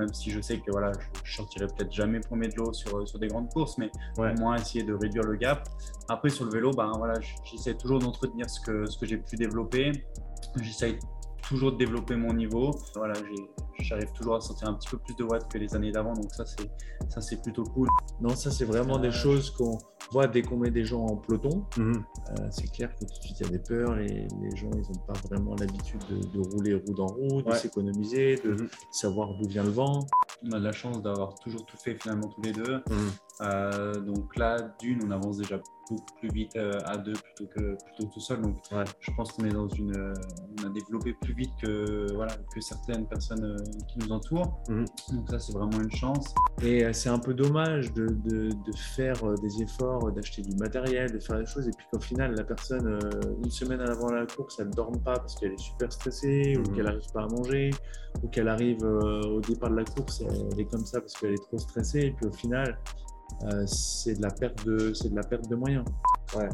même si je sais que voilà, je, ne sortirai peut-être jamais premier de l'eau sur, sur des grandes courses, mais au moins essayer de réduire le gap. Après, sur le vélo, ben, voilà, j'essaie toujours d'entretenir ce que, ce que j'ai pu développer. J'essaie toujours de développer mon niveau. Voilà, j'arrive toujours à sortir un petit peu plus de watts que les années d'avant, donc ça c'est ça c'est plutôt cool. Non, ça c'est vraiment des euh, choses qu'on voit dès qu'on met des gens en peloton. Mhm. Euh, c'est clair que tout de suite il y a des peurs, les, les gens ils n'ont pas vraiment l'habitude de, rouler roue en roue, de s'économiser, de mhm. savoir d'où vient le vent. On a de la chance d'avoir toujours tout fait finalement tous les deux. Mhm. Euh, donc là, d'une, on avance déjà beaucoup plus vite euh, à deux plutôt que plutôt tout seul. Donc je pense qu'on est dans une, euh, on a développé plus vite que voilà que certaines personnes qui nous entourent. Mhm. Donc ça, c'est vraiment une chance. Et c'est un peu dommage de, de, faire des efforts, d'acheter du matériel, de faire des choses, et puis qu'au final, la personne, une semaine avant la course, elle ne dorme pas parce qu'elle est super stressée, ou mhm. qu'elle n'arrive pas à manger, ou qu'elle arrive au départ de la course, elle est comme ça parce qu'elle est trop stressée, et puis au final, euh, c'est de la perte de c'est de la perte de moyens.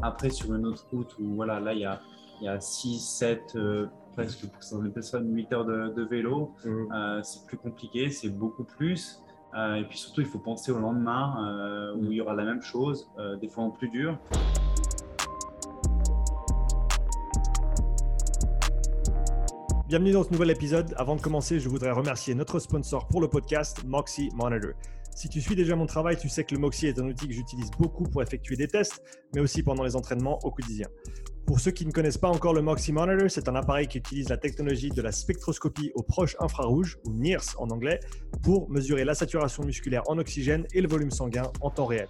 Après sur une autre route où voilà là il y a il y a 6 7 euh, presque pour certaines personnes 8 heures de, vélo, mmh. euh, c'est plus compliqué, c'est beaucoup plus. et puis surtout, il faut penser au lendemain où il y aura la même chose, des fois en plus dur. Bienvenue dans ce nouvel épisode. Avant de commencer, je voudrais remercier notre sponsor pour le podcast, Moxie Monitor. Si tu suis déjà mon travail, tu sais que le Moxie est un outil que j'utilise beaucoup pour effectuer des tests, mais aussi pendant les entraînements au quotidien. Pour ceux qui ne connaissent pas encore le Moxie Monitor, c'est un appareil qui utilise la technologie de la spectroscopie aux proches infrarouges, ou NIRS en anglais, pour mesurer la saturation musculaire en oxygène et le volume sanguin en temps réel.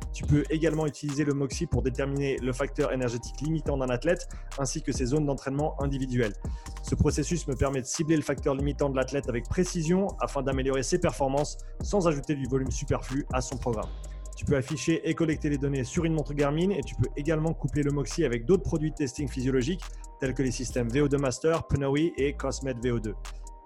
Tu peux également utiliser le Moxie pour déterminer le facteur énergétique limitant d'un athlète ainsi que ses zones d'entraînement individuelles. Ce processus me permet de cibler le facteur limitant de l'athlète avec précision afin d'améliorer ses performances sans ajouter du volume superflu à son programme. Tu peux afficher et collecter les données sur une montre Garmin et tu peux également coupler le Moxie avec d'autres produits de testing physiologique tels que les systèmes VO2 Master, Pnoe et Cosmet VO2.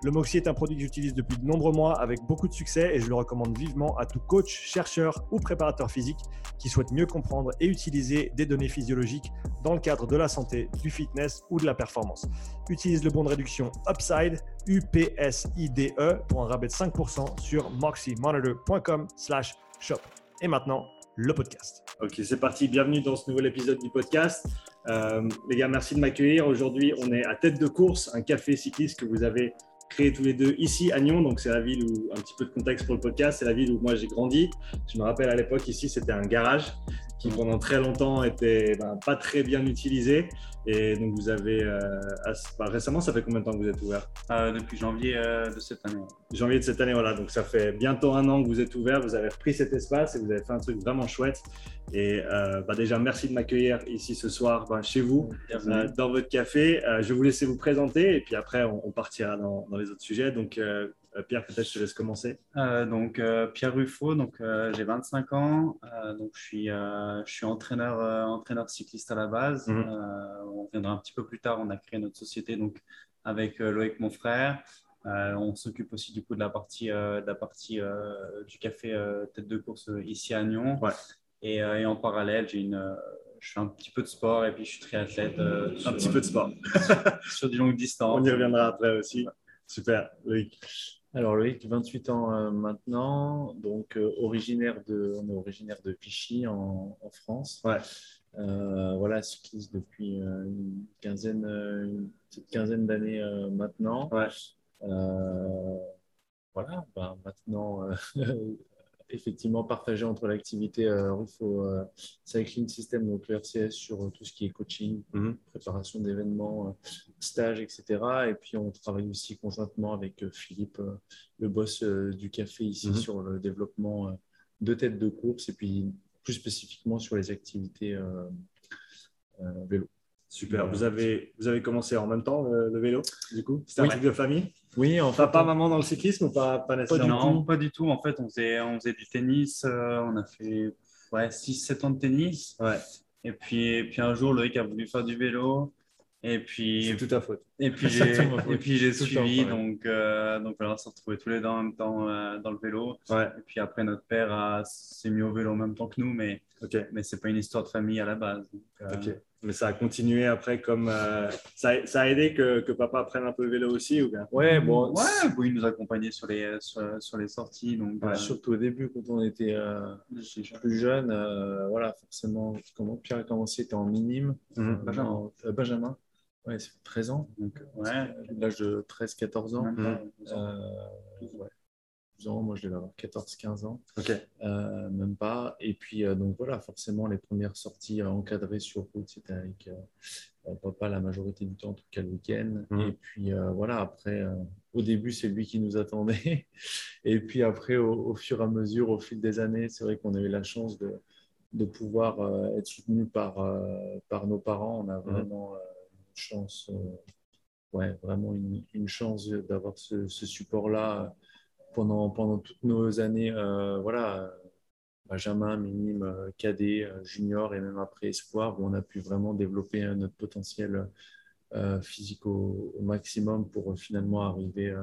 Le Moxie est un produit que j'utilise depuis de nombreux mois avec beaucoup de succès et je le recommande vivement à tout coach, chercheur ou préparateur physique qui souhaite mieux comprendre et utiliser des données physiologiques dans le cadre de la santé, du fitness ou de la performance. Utilise le bon de réduction Upside, UPSIDE pour un rabais de 5% sur moxiemonitor.com/shop. Et maintenant, le podcast. Ok, c'est parti. Bienvenue dans ce nouvel épisode du podcast. Euh, les gars, merci de m'accueillir. Aujourd'hui, on est à Tête de Course, un café cycliste que vous avez créé tous les deux ici à Nyon. Donc, c'est la ville où, un petit peu de contexte pour le podcast, c'est la ville où moi j'ai grandi. Je me rappelle à l'époque, ici, c'était un garage qui pendant très longtemps était ben, pas très bien utilisé. Et donc, vous avez euh, bah, récemment, ça fait combien de temps que vous êtes ouvert? Euh, Depuis janvier euh, de cette année. Janvier de cette année, voilà. Donc, ça fait bientôt un an que vous êtes ouvert. Vous avez repris cet espace et vous avez fait un truc vraiment chouette. Et bah, déjà, merci de m'accueillir ici ce soir ben, chez vous, dans votre café. je vais vous laisser vous présenter et puis après, on, partira dans, dans, les autres sujets. Donc, Pierre, peut-être je te laisse commencer. Euh, donc, euh, Pierre Ruffo, donc, j'ai 25 ans, donc, je, suis, je suis entraîneur, entraîneur cycliste à la base. Mhm. on viendra un petit peu plus tard, on a créé notre société donc, avec Loïc, mon frère. on s'occupe aussi du coup de la partie, de la partie du café tête de course ici à Nyon. Et, en parallèle, j'ai une, je fais un petit peu de sport et puis je suis triathlète. un petit peu de sport. sur du longue distance. On y reviendra après aussi. Super, Loïc. Alors Loïc, 28 ans euh, maintenant, donc euh, originaire de, on est originaire de Vichy en, France. Ouais. Euh, voilà, cycliste depuis une quinzaine, une petite quinzaine d'années maintenant. Ouais. voilà, ben, maintenant effectivement partagé entre l'activité euh, Rufo euh, Cycling System, donc le RCS, sur euh, tout ce qui est coaching, mhm. préparation d'événements, stages, etc. Et puis on travaille aussi conjointement avec Philippe, le boss du café ici, mhm. sur le développement de têtes de course et puis plus spécifiquement sur les activités vélo. Super. Vous avez, vous avez commencé en même temps le, vélo, du coup? C'était un truc de famille? Oui, en fait. Papa, maman dans le cyclisme ou pas, pas nécessairement? Non, pas du tout. En fait, on faisait, on faisait du tennis. Euh, on a fait ouais, 6-7 ans de tennis. Ouais. Et puis, et puis un jour, Loïc a voulu faire du vélo. Et puis, c'est tout à faute. Et puis j'ai, et puis j'ai suivi, donc, euh, donc voilà, on s'est retrouvés tous les deux en même temps euh, dans le vélo. Ouais. Et puis après, notre père s'est mis au vélo en même temps que nous, mais, okay. mais c'est pas une histoire de famille à la base. Donc, mais ça a continué après comme euh, ça, ça, a aidé que, que, papa prenne un peu le vélo aussi ou bien? Ouais bon ouais il nous accompagnait sur les sur, sur les sorties donc euh, surtout au début quand on était euh, plus jeune voilà forcément comment Pierre a commencé était en minime mhm. Benjamin. Benjamin. Ouais c'est 13 ans. Donc ouais. L'âge de 13 14 ans. Ouais moi je devais avoir 14-15 ans, euh, même pas. Et puis, euh, donc voilà, forcément, les premières sorties encadrées sur route, c'était avec euh, papa la majorité du temps, en tout cas le week-end. Mmh. Et puis voilà, après, au début, c'est lui qui nous attendait. et puis après, au, fur et à mesure, au fil des années, c'est vrai qu'on a eu la chance de, de pouvoir être soutenu par, par nos parents. On a mmh. vraiment une chance. Ouais, vraiment une, une chance d'avoir ce, ce support-là pendant, pendant toutes nos années, euh, voilà, Benjamin, minime, euh, cadet, euh, junior et même après espoir, où on a pu vraiment développer notre potentiel physique au, maximum pour finalement arriver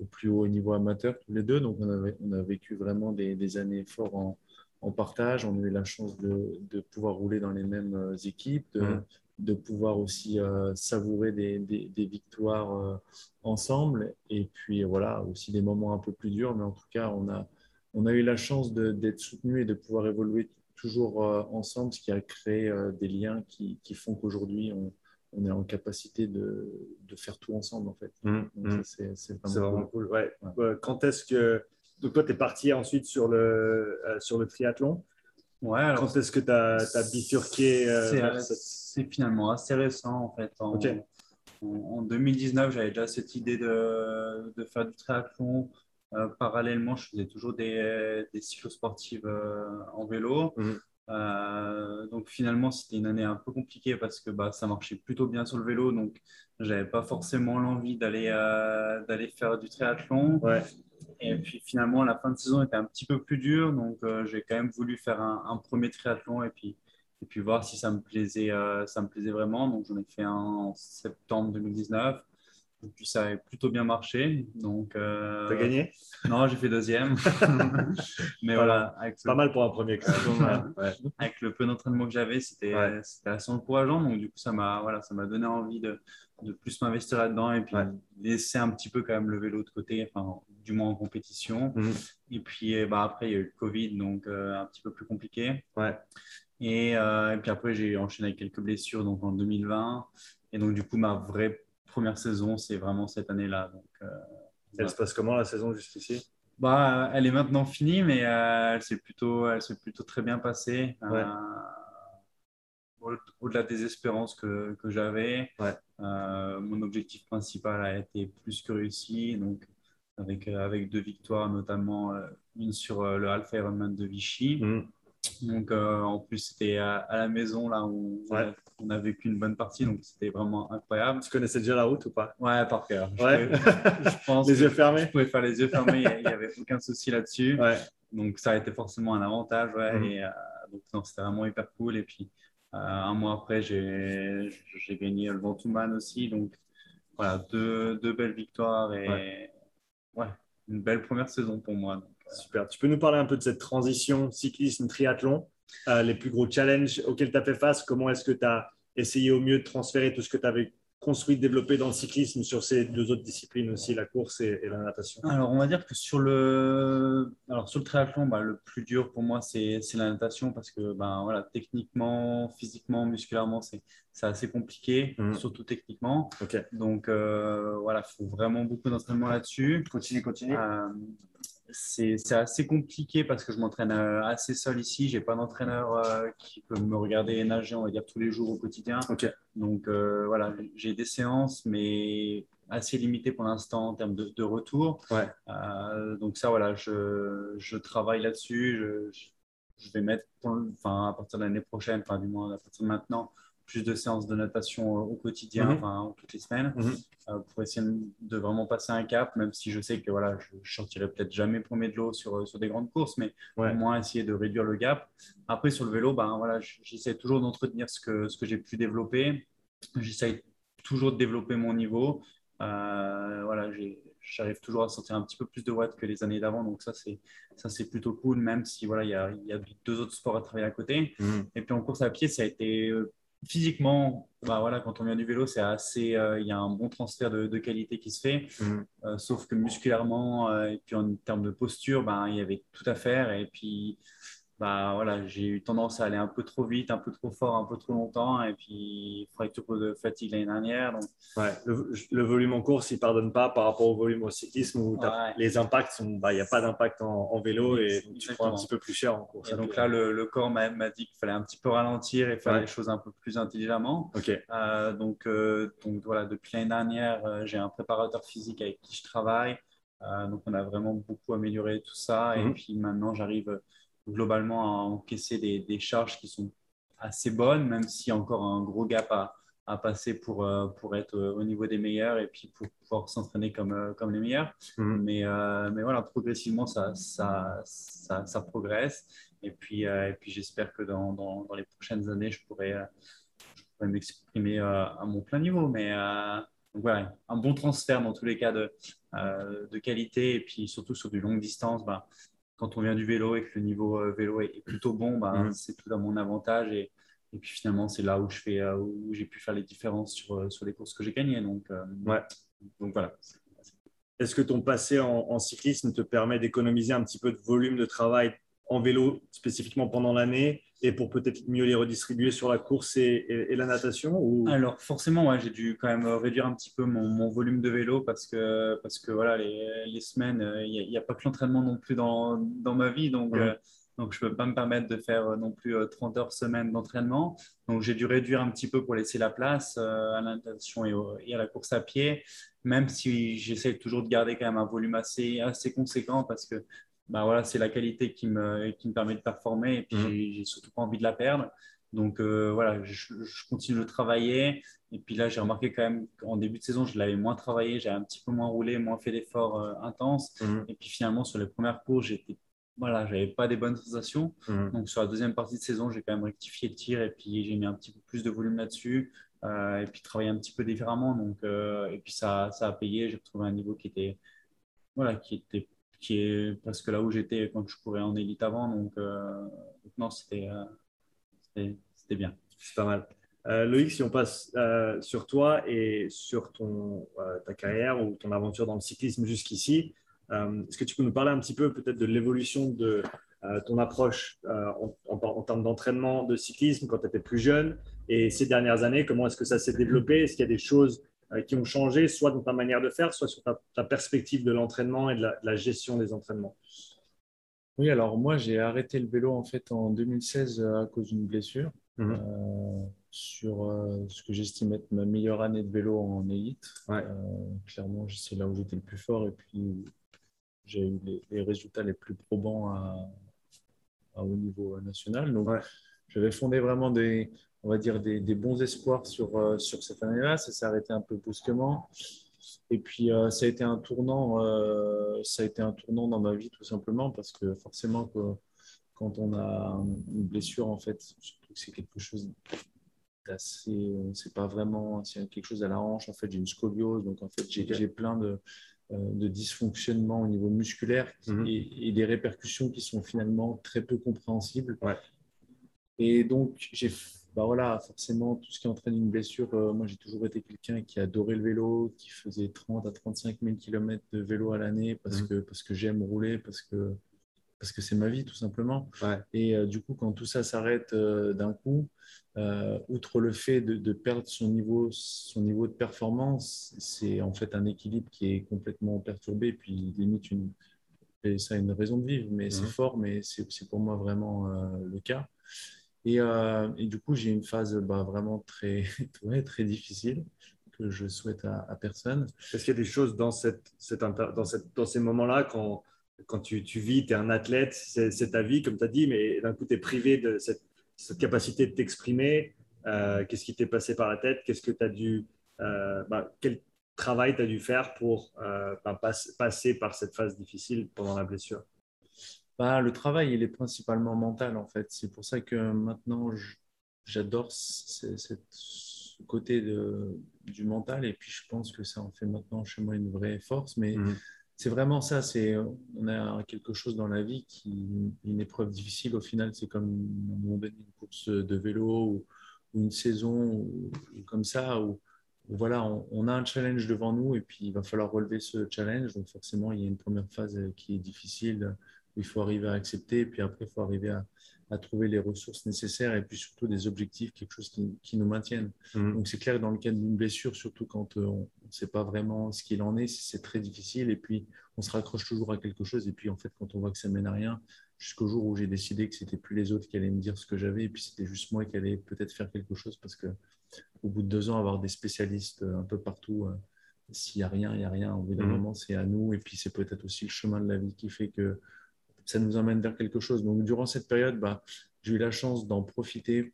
au plus haut niveau amateur tous les deux. Donc on, a vécu vraiment des, années fortes en, en, partage. On a eu la chance de, de pouvoir rouler dans les mêmes équipes, de, mmh de pouvoir aussi euh, savourer des, des, victoires euh, ensemble. Et puis voilà, aussi des moments un peu plus durs, mais en tout cas, on a, on a eu la chance d'être soutenu et de pouvoir évoluer toujours euh, ensemble, ce qui a créé des liens qui, qui font qu'aujourd'hui, on, on, est en capacité de, de, faire tout ensemble, en fait. Mmh, mmh. C'est vraiment, cool. Ouais. Quand est-ce que. Donc, toi, tu es parti ensuite sur le, sur le triathlon? Ouais, alors, Quand est-ce que tu as, as, bifurqué c'est finalement assez récent en fait. En, en, 2019, j'avais déjà cette idée de, de faire du triathlon. Euh, parallèlement, je faisais toujours des, des cyclosportives euh, en vélo. Euh, donc finalement, c'était une année un peu compliquée parce que bah, ça marchait plutôt bien sur le vélo. Donc, j'avais pas forcément l'envie d'aller d'aller faire du triathlon. Ouais. Et puis finalement, la fin de saison était un petit peu plus dure. Donc, j'ai quand même voulu faire un, un, premier triathlon. Et puis, et puis voir si ça me plaisait, euh, ça me plaisait vraiment. Donc j'en ai fait un en septembre 2019. Et puis ça a plutôt bien marché. Donc, euh... T'as gagné? Non, j'ai fait deuxième. Mais voilà, avec pas mal pour un premier. ouais. Avec le peu d'entraînement que j'avais, c'était assez encourageant. Donc du coup, ça m'a voilà, ça m'a donné envie de, de plus m'investir là-dedans et puis laisser un petit peu quand même le vélo de côté, enfin du moins en compétition. Mhm. Et puis bah, après, il y a eu le Covid, donc euh, un petit peu plus compliqué. Ouais. Euh, et, puis après, j'ai enchaîné avec quelques blessures donc en 2020. Et donc, du coup, ma vraie première saison, c'est vraiment cette année-là. Euh, elle se passe comment la saison jusqu'ici bah, Elle est maintenant finie, mais euh, elle s'est plutôt, elle plutôt très bien passée. Au-delà des espérances que, que j'avais, mon objectif principal a été plus que réussi. Donc, avec, avec deux victoires, notamment une sur le Alpha Ironman de Vichy. Mmh. Donc, euh, en plus, c'était à, la maison, là, où on a vécu une bonne partie, donc c'était vraiment incroyable. Tu connaissais déjà la route ou pas? Ouais, par cœur. Ouais. Je, pense les yeux fermés Je pouvais faire les yeux fermés, il n'y avait aucun souci là-dessus. Ouais. Donc, ça a été forcément un avantage, ouais. Mhm. Et, euh, donc, c'était vraiment hyper cool. Et puis, euh, un mois après, j'ai gagné le Ventoux-Man aussi. Donc, voilà, deux, deux belles victoires et ouais. une belle première saison pour moi. Super. Tu peux nous parler un peu de cette transition cyclisme-triathlon, euh, les plus gros challenges auxquels tu as fait face? Comment est-ce que tu as essayé au mieux de transférer tout ce que tu avais construit, développé dans le cyclisme sur ces deux autres disciplines aussi, la course et, la natation? Alors, on va dire que sur le, Alors, sur le triathlon, bah, le plus dur pour moi, c'est la natation parce que ben, voilà, techniquement, physiquement, musculairement, c'est assez compliqué, mmh. surtout techniquement. Ok. Donc, euh, voilà, il faut vraiment beaucoup d'entraînement là-dessus. Continue, continue. Euh, c'est assez compliqué parce que je m'entraîne euh, assez seul ici. J'ai pas d'entraîneur euh, qui peut me regarder nager, on va dire, tous les jours au quotidien. Donc euh, voilà, j'ai des séances, mais assez limitées pour l'instant en termes de, retour. Ouais. donc ça, voilà, je, je travaille là-dessus. Je, je, vais mettre, enfin, à partir de l'année prochaine, enfin du moins à partir de maintenant, plus de séances de natation au quotidien, mhm. enfin, toutes les semaines, mhm. pour essayer de vraiment passer un cap, même si je sais que voilà, je ne sortirai peut-être jamais premier de l'eau sur, sur des grandes courses, mais au moins essayer de réduire le gap. Après, sur le vélo, ben, voilà, j'essaie toujours d'entretenir ce que, ce que j'ai pu développer. J'essaie toujours de développer mon niveau. voilà, j'arrive toujours à sortir un petit peu plus de watts que les années d'avant. Donc ça, c'est ça c'est plutôt cool, même si voilà, il y a, y a, deux autres sports à travailler à côté. Mmh. Et puis en course à pied, ça a été euh, physiquement, bah voilà, quand on vient du vélo, c'est assez, euh, il y a un bon transfert de, de qualité qui se fait. Mmh. Euh, sauf que musculairement et puis en termes de posture, bah, il y avait tout à faire. Et puis bah, voilà, j'ai eu tendance à aller un peu trop vite, un peu trop fort, un peu trop longtemps, et puis fracture de fatigue l'année dernière. Donc... Ouais, le, volume en course, il ne pardonne pas par rapport au volume au cyclisme où les impacts bah, il n'y a pas d'impact en, vélo et tu prends un petit peu plus cher en course. Et donc là, le, corps m'a dit qu'il fallait un petit peu ralentir et faire les choses un peu plus intelligemment. Euh, donc, euh, donc voilà, depuis l'année dernière, euh, j'ai un préparateur physique avec qui je travaille. donc on a vraiment beaucoup amélioré tout ça, et mhm. puis maintenant j'arrive globalement à encaisser des, charges qui sont assez bonnes, même s'il y a encore un gros gap à, à passer pour, euh, pour être au niveau des meilleurs et puis pour pouvoir s'entraîner comme, euh, comme les meilleurs. Mhm. Mais, euh, mais voilà, progressivement, ça, ça, ça, progresse. Et puis, et puis j'espère que dans, dans, les prochaines années, je pourrai, m'exprimer à mon plein niveau. Mais voilà, un bon transfert dans tous les cas de, de qualité et puis surtout sur du longue distance. Bah, quand on vient du vélo et que le niveau euh, vélo est, plutôt bon, bah, mm. c'est tout à mon avantage. Et, et puis finalement, c'est là où je fais, euh, où j'ai pu faire les différences sur, euh, sur les courses que j'ai gagnées. Donc, ouais. donc voilà. Est-ce que ton passé en, cyclisme te permet d'économiser un petit peu de volume de travail en vélo spécifiquement pendant l'année? Et pour peut-être mieux les redistribuer sur la course et, la natation ou... Alors forcément, j'ai dû quand même réduire un petit peu mon, volume de vélo parce que, parce que voilà, les, les semaines, il n'y a, pas que l'entraînement non plus dans, dans ma vie. Donc, euh, donc je ne peux pas me permettre de faire euh, non plus 30 euh, heures semaine d'entraînement. Donc j'ai dû réduire un petit peu pour laisser la place à la natation et, et, à la course à pied, même si j'essaie toujours de garder quand même un volume assez, assez conséquent parce que bah voilà, c'est la qualité qui me, qui me permet de performer et puis mmh. j'ai surtout pas envie de la perdre. Donc euh, voilà, je, continue de travailler. Et puis là, j'ai remarqué quand même qu'en début de saison, je l'avais moins travaillé, j'avais un petit peu moins roulé, moins fait d'efforts euh, intenses. Mmh. Et puis finalement, sur les premières courses, j'étais voilà, j'avais pas des bonnes sensations. Mmh. Donc sur la deuxième partie de saison, j'ai quand même rectifié le tir et puis j'ai mis un petit peu plus de volume là-dessus. Euh, et puis travaillé un petit peu différemment. Donc, et puis ça, ça a payé. J'ai retrouvé un niveau qui était, voilà, qui était qui est presque là où j'étais quand je courais en élite avant. Donc, euh, non, euh, c'était bien. C'est pas mal. Euh, Loïc, si on passe sur toi et sur ton, ta carrière ou ton aventure dans le cyclisme jusqu'ici, est-ce que tu peux nous parler un petit peu peut-être de l'évolution de ton approche en, en, termes d'entraînement de cyclisme quand tu étais plus jeune et ces dernières années, comment est-ce que ça s'est développé? Est-ce qu'il y a des choses qui ont changé, soit dans ta manière de faire, soit sur ta, perspective de l'entraînement et de la, gestion des entraînements Oui, alors moi, j'ai arrêté le vélo en fait en 2016 euh, à cause d'une blessure. Mhm. Euh, sur ce que j'estime être ma meilleure année de vélo en élite. clairement, c'est là où j'étais le plus fort et puis j'ai eu les, résultats les plus probants à, au niveau national. Donc, j'avais fondé vraiment des, on va dire, des, bons espoirs sur, euh, sur cette année-là. Ça s'est arrêté un peu brusquement. Et puis, euh, ça, a été un tournant, euh, ça a été un tournant dans ma vie, tout simplement, parce que forcément, quand on a une blessure, en fait, c'est quelque chose d'assez. C'est pas vraiment. C'est quelque chose à la hanche. En fait, j'ai une scoliose. Donc, en fait, j'ai plein de, de dysfonctionnements au niveau musculaire mhm. et, des répercussions qui sont finalement très peu compréhensibles. Et donc, j'ai bah voilà, forcément, tout ce qui entraîne une blessure, euh, moi j'ai toujours été quelqu'un qui adorait le vélo, qui faisait 30 à 35 000 km de vélo à l'année parce, mmh. que, parce que j'aime rouler, parce que parce que c'est ma vie tout simplement. Et euh, du coup, quand tout ça s'arrête euh, d'un coup, outre le fait de, de, perdre son niveau, son niveau de performance, c'est en fait un équilibre qui est complètement perturbé, puis limite une, ça a une raison de vivre, mais c'est mmh. fort, mais c'est pour moi vraiment le cas. Euh, et, du coup, j'ai une phase bah, vraiment très, très difficile que je souhaite à, personne. Est-ce qu'il y a des choses dans, ces moments-là, quand, tu, vis, tu es un athlète, c'est ta vie, comme tu as dit, mais d'un coup, tu es privé de cette, capacité de t'exprimer. Qu'est-ce qui t'est passé par la tête? Qu'est-ce que tu dû. Bah, quel travail tu as dû faire pour bah, passer par cette phase difficile pendant la blessure? Bah, Le travail, il est principalement mental en fait. C'est pour ça que maintenant, j'adore ce côté de, du mental et puis je pense que ça en fait maintenant chez moi une vraie force. Mais mmh. c'est vraiment ça. C'est on a quelque chose dans la vie qui une épreuve difficile. Au final, c'est comme une course de vélo ou, une saison ou, comme ça où, voilà, on, on, a un challenge devant nous et puis il va falloir relever ce challenge. Donc forcément, il y a une première phase qui est difficile il faut arriver à accepter, et puis après, il faut arriver à, trouver les ressources nécessaires et puis surtout des objectifs, quelque chose qui, nous maintienne. Mmh. Donc c'est clair, dans le cas d'une blessure, surtout quand euh, on ne sait pas vraiment ce qu'il en est, c'est très difficile, et puis on se raccroche toujours à quelque chose, et puis en fait, quand on voit que ça mène à rien, jusqu'au jour où j'ai décidé que c'était plus les autres qui allaient me dire ce que j'avais, et puis c'était juste moi qui allais peut-être faire quelque chose, parce que au bout de deux ans, avoir des spécialistes euh, un peu partout, euh, s'il n'y a rien, il n'y a rien. Au bout d'un mmh. moment, c'est à nous. Et puis, c'est peut-être aussi le chemin de la vie qui fait que ça nous emmène vers quelque chose. Donc, durant cette période, bah, j'ai eu la chance d'en profiter.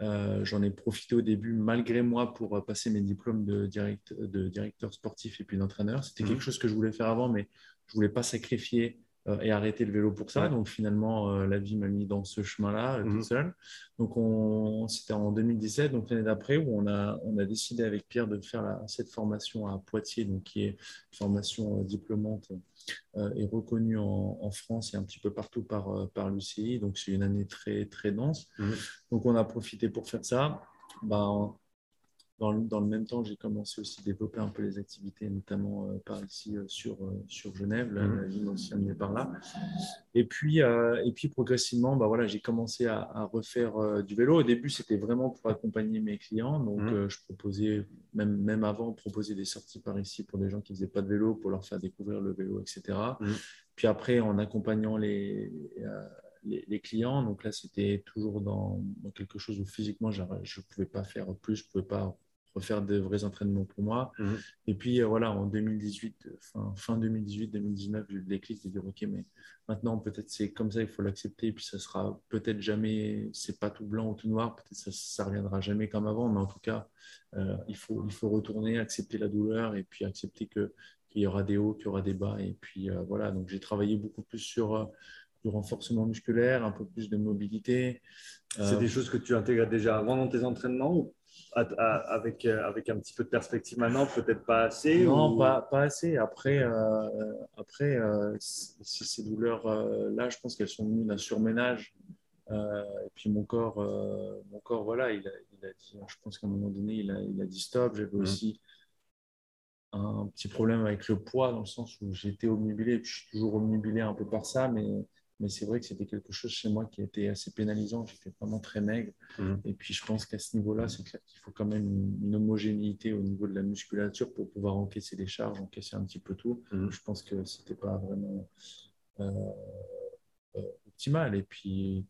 Euh, j'en ai profité au début, malgré moi, pour euh, passer mes diplômes de, direct, de directeur sportif et puis d'entraîneur. C'était mmh. quelque chose que je voulais faire avant, mais je ne voulais pas sacrifier euh, et arrêter le vélo pour ça. Donc finalement, euh, la vie m'a mis dans ce chemin-là euh, tout mhm. seul. Donc c'était en 2017, donc l'année d'après, où on a, on a décidé avec Pierre de faire cette formation à Poitiers, donc qui est une formation diplômante et reconnue en, France et un petit peu partout par, par l'UCI. Donc c'est une année très, très dense. Mhm. Donc on a profité pour faire ça. Ben, dans le, même temps, j'ai commencé aussi à développer un peu les activités, notamment euh, par ici euh, sur, euh, sur Genève, la, la ville aussi amenée par là. Et puis, et puis progressivement, bah, voilà, j'ai commencé à, refaire du vélo. Au début, c'était vraiment pour accompagner mes clients. Donc, mmh. je proposais, même, même avant, proposer des sorties par ici pour des gens qui ne faisaient pas de vélo, pour leur faire découvrir le vélo, etc. Mmh. Puis après, en accompagnant les, les, clients. Donc là, c'était toujours dans, quelque chose où physiquement, je ne pouvais pas faire plus, je ne pouvais pas refaire de vrais entraînements pour moi. Mhm. Et puis euh, voilà, en 2018, fin, fin 2018-2019, j'ai eu le déclic de dire ok, mais maintenant peut-être c'est comme ça, il faut l'accepter. Et puis ça sera peut-être jamais, c'est pas tout blanc ou tout noir, peut-être ça, ça reviendra jamais comme avant, mais en tout cas, euh, il, faut, il faut retourner, accepter la douleur et puis accepter que qu'il y aura des hauts, qu'il y aura des bas. Et puis euh, voilà, donc j'ai travaillé beaucoup plus sur du renforcement musculaire, un peu plus de mobilité. C'est des choses que tu intègres déjà avant dans tes entraînements ou avec, euh, avec un petit peu de perspective maintenant, peut-être pas assez Non, pas, pas, assez. Après, euh, après euh, ces douleurs-là, je pense qu'elles sont venues d'un surménage. et puis mon corps, mon corps voilà, il a, il a dit, je pense qu'à un moment donné, il a, il a dit stop. J'avais mmh. aussi un petit problème avec le poids, dans le sens où j'étais omnubilé, et puis je suis toujours omnubilé un peu par ça, mais mais c'est vrai que c'était quelque chose chez moi qui était assez pénalisant. J'étais vraiment très maigre. Mmh. Et puis, je pense qu'à ce niveau-là, c'est clair qu'il faut quand même une, homogénéité au niveau de la musculature pour pouvoir encaisser les charges, encaisser un petit peu tout. Mmh. Je pense que ce n'était pas vraiment euh, euh, optimal. Et puis,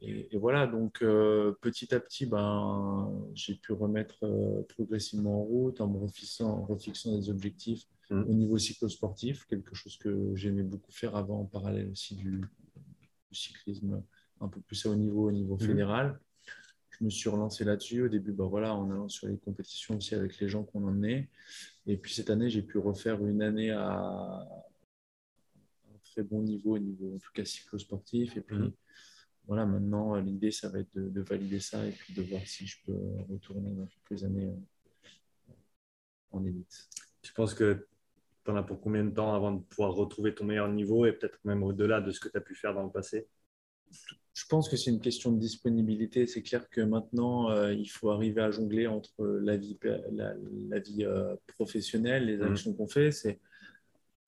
et, voilà, donc euh, petit à petit, ben, j'ai pu remettre progressivement en route en me refixant, refixant des objectifs mmh. au niveau cyclosportif, quelque chose que j'aimais beaucoup faire avant en parallèle aussi du, cyclisme un peu plus à haut niveau, au niveau mhm. fédéral. Je me suis relancé là-dessus. Au début, bah voilà, en allant sur les compétitions aussi avec les gens qu'on emmenait. Et puis cette année, j'ai pu refaire une année à un très bon niveau, au niveau en tout cas cyclosportif. Et puis mhm. voilà, maintenant, l'idée, ça va être de, valider ça et puis de voir si je peux retourner dans quelques années euh, en élite. Tu penses que tu en as pour combien de temps avant de pouvoir retrouver ton meilleur niveau et peut-être même au-delà de ce que tu as pu faire dans le passé? Je pense que c'est une question de disponibilité. C'est clair que maintenant, euh, il faut arriver à jongler entre la vie, la, vie euh, professionnelle, les mmh. actions qu'on fait. C'est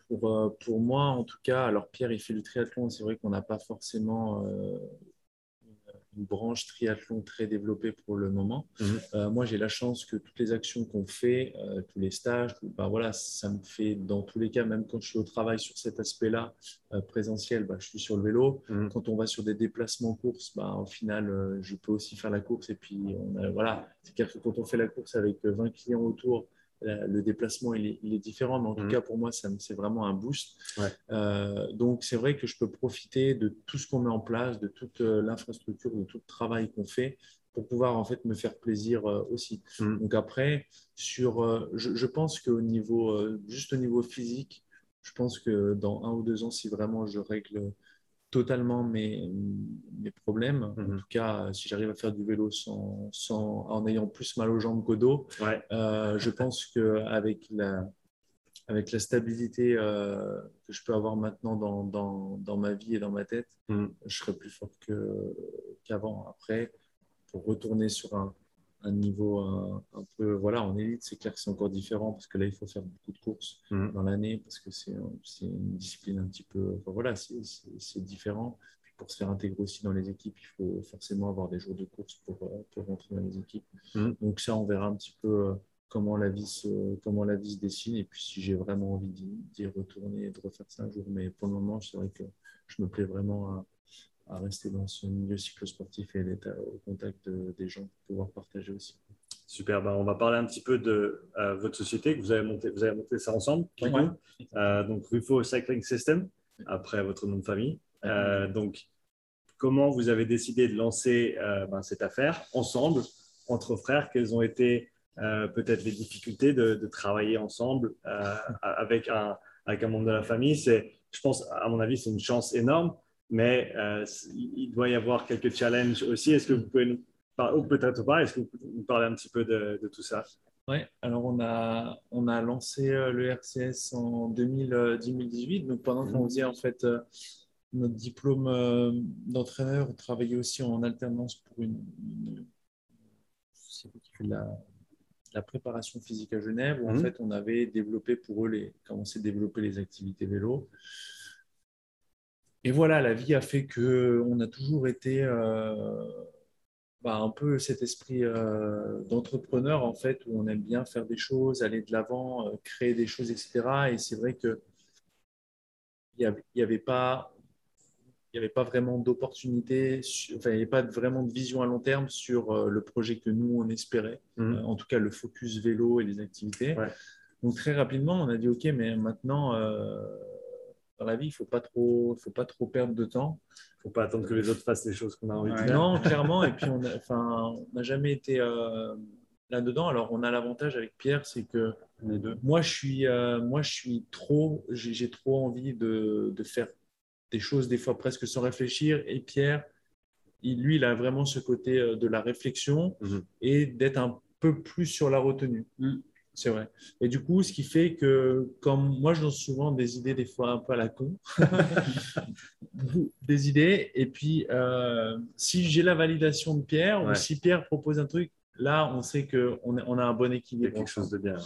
pour, euh, pour moi, en tout cas, alors Pierre, il fait du triathlon. C'est vrai qu'on n'a pas forcément une branche triathlon très développée pour le moment. Mhm. Euh, moi, j'ai la chance que toutes les actions qu'on fait, euh, tous les stages, bah, voilà, ça me fait dans tous les cas, même quand je suis au travail sur cet aspect-là euh, présentiel, bah, je suis sur le vélo. Mhm. Quand on va sur des déplacements courses, bah, au final, je peux aussi faire la course. Et puis, on voilà, c'est clair que quand on fait la course avec 20 clients autour, le déplacement il est, différent, mais en tout mmh. cas pour moi c'est vraiment un boost. Euh, donc c'est vrai que je peux profiter de tout ce qu'on met en place, de toute euh, l'infrastructure, de tout le travail qu'on fait pour pouvoir en fait me faire plaisir euh, aussi. Mmh. Donc après sur, je, je, pense qu'au niveau juste au niveau physique, je pense que dans un ou deux ans si vraiment je règle totalement mes, mes problèmes. En mhm. tout cas, si j'arrive à faire du vélo sans, sans, en ayant plus mal aux jambes qu'au dos, euh, je pense qu'avec la, avec la stabilité euh, que je peux avoir maintenant dans, dans, dans, ma vie et dans ma tête, mhm. je serai plus fort qu'avant. Après, pour retourner sur un, un niveau un, peu, voilà, en élite, c'est clair que c'est encore différent parce que là, il faut faire beaucoup de courses mhm. dans l'année parce que c'est une discipline un petit peu, voilà, c'est différent. Puis pour se faire intégrer aussi dans les équipes, il faut forcément avoir des jours de course pour, euh, pour rentrer dans les équipes. Mhm. Donc ça, on verra un petit peu euh, comment la vie se, comment la vie se dessine et puis si j'ai vraiment envie d'y retourner et de refaire ça un jour. Mais pour le moment, c'est vrai que je me plais vraiment à, à rester dans ce milieu cyclosportif et d'être au contact des gens pour pouvoir partager aussi. Super, ben, on va parler un petit peu de euh, votre société, que vous avez monté, vous avez monté ça ensemble, euh, donc Rufo Cycling System, après votre nom de famille. Euh, donc, comment vous avez décidé de lancer ben, cette affaire ensemble, entre frères? Quelles ont été peut-être les difficultés de, travailler ensemble avec, un, avec un membre de la famille? C'est, Je pense, à mon avis, c'est une chance énorme mais euh, il doit y avoir quelques challenges aussi. Est-ce que vous pouvez nous parler, ou peut-être pas, est-ce que vous pouvez nous parler un petit peu de, tout ça? Oui, alors on a, on a lancé euh, le RCS en 2018, donc pendant qu'on mhm. faisait en fait euh, notre diplôme d'entraîneur, on travaillait aussi en alternance pour une, la préparation physique à Genève, où en mhm. fait on avait développé pour eux, les, commencé à développer les activités vélo et voilà, la vie a fait que on a toujours été euh, bah, un peu cet esprit euh, d'entrepreneur en fait, où on aime bien faire des choses, aller de l'avant, euh, créer des choses, etc. Et c'est vrai que il n'y avait, pas il n'y avait pas vraiment d'opportunité, enfin, il n'y avait pas vraiment de vision à long terme sur le projet que nous, on espérait, mmh. en tout cas le focus vélo et les activités. Donc très rapidement, on a dit, OK, mais maintenant, dans la vie, il ne faut, pas trop, faut pas trop perdre de temps. Il ne faut pas attendre que les autres fassent les choses qu'on a envie de faire. Non, clairement. Et puis, on n'a jamais été euh, là-dedans. Alors, on a l'avantage avec Pierre, c'est que moi, je suis, euh, moi, je suis trop, j'ai trop envie de, de, faire des choses des fois presque sans réfléchir. Et Pierre, il, lui, il a vraiment ce côté euh, de la réflexion mhm. et d'être un peu plus sur la retenue. Mm. C'est vrai. Et du coup, ce qui fait que, comme moi, je lance souvent des idées, des fois un peu à la con, des idées, et puis euh, si j'ai la validation de Pierre, ou si Pierre propose un truc, là, on sait qu'on on a un bon équilibre. quelque chose de bien.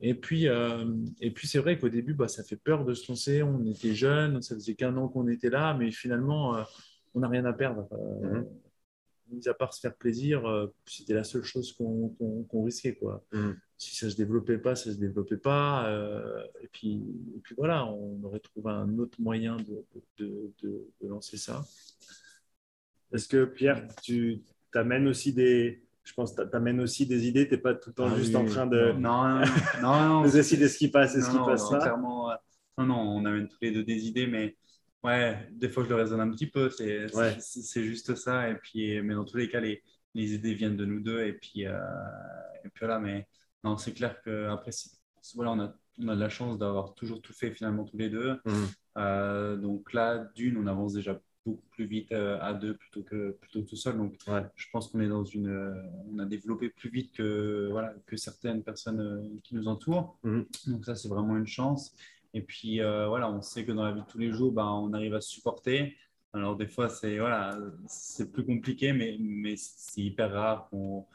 Et puis, euh, et puis c'est vrai qu'au début, bah, ça fait peur de se lancer. On était jeunes, ça faisait qu'un an qu'on était là, mais finalement, euh, on n'a rien à perdre. Mhm mis à part se faire plaisir, euh, c'était la seule chose qu'on risquait. Quoi. Mm. Si ça ne se développait pas, ça ne se développait pas. Euh, et, puis, et puis voilà, on aurait trouvé un autre moyen de, de, de, lancer ça. Est-ce que Pierre, tu t'amènes aussi des. Je pense que tu amènes aussi des idées, tu n'es pas tout le temps ah juste en train de, non, non, non, de décider ce qui passe et ce qui passe pas. Clairement, non, non, on amène tous les deux des idées, mais Ouais, des fois je le raisonne un petit peu, c'est juste ça. Et puis, mais dans tous les cas, les, les idées viennent de nous deux. Et puis, euh, et puis voilà, mais non, c'est clair qu'après, voilà, on a, on a de la chance d'avoir toujours tout fait finalement tous les deux. Mmh. Euh, donc là, d'une, on avance déjà beaucoup plus vite euh, à deux plutôt que, plutôt tout seul. Donc je pense qu'on est dans une. on a développé plus vite que, voilà, que certaines personnes qui nous entourent. Mmh. Donc ça, c'est vraiment une chance. Et puis, euh, voilà, on sait que dans la vie de tous les jours, ben, on arrive à se supporter. Alors, des fois, c'est voilà, c'est plus compliqué, mais, mais c'est hyper rare qu'on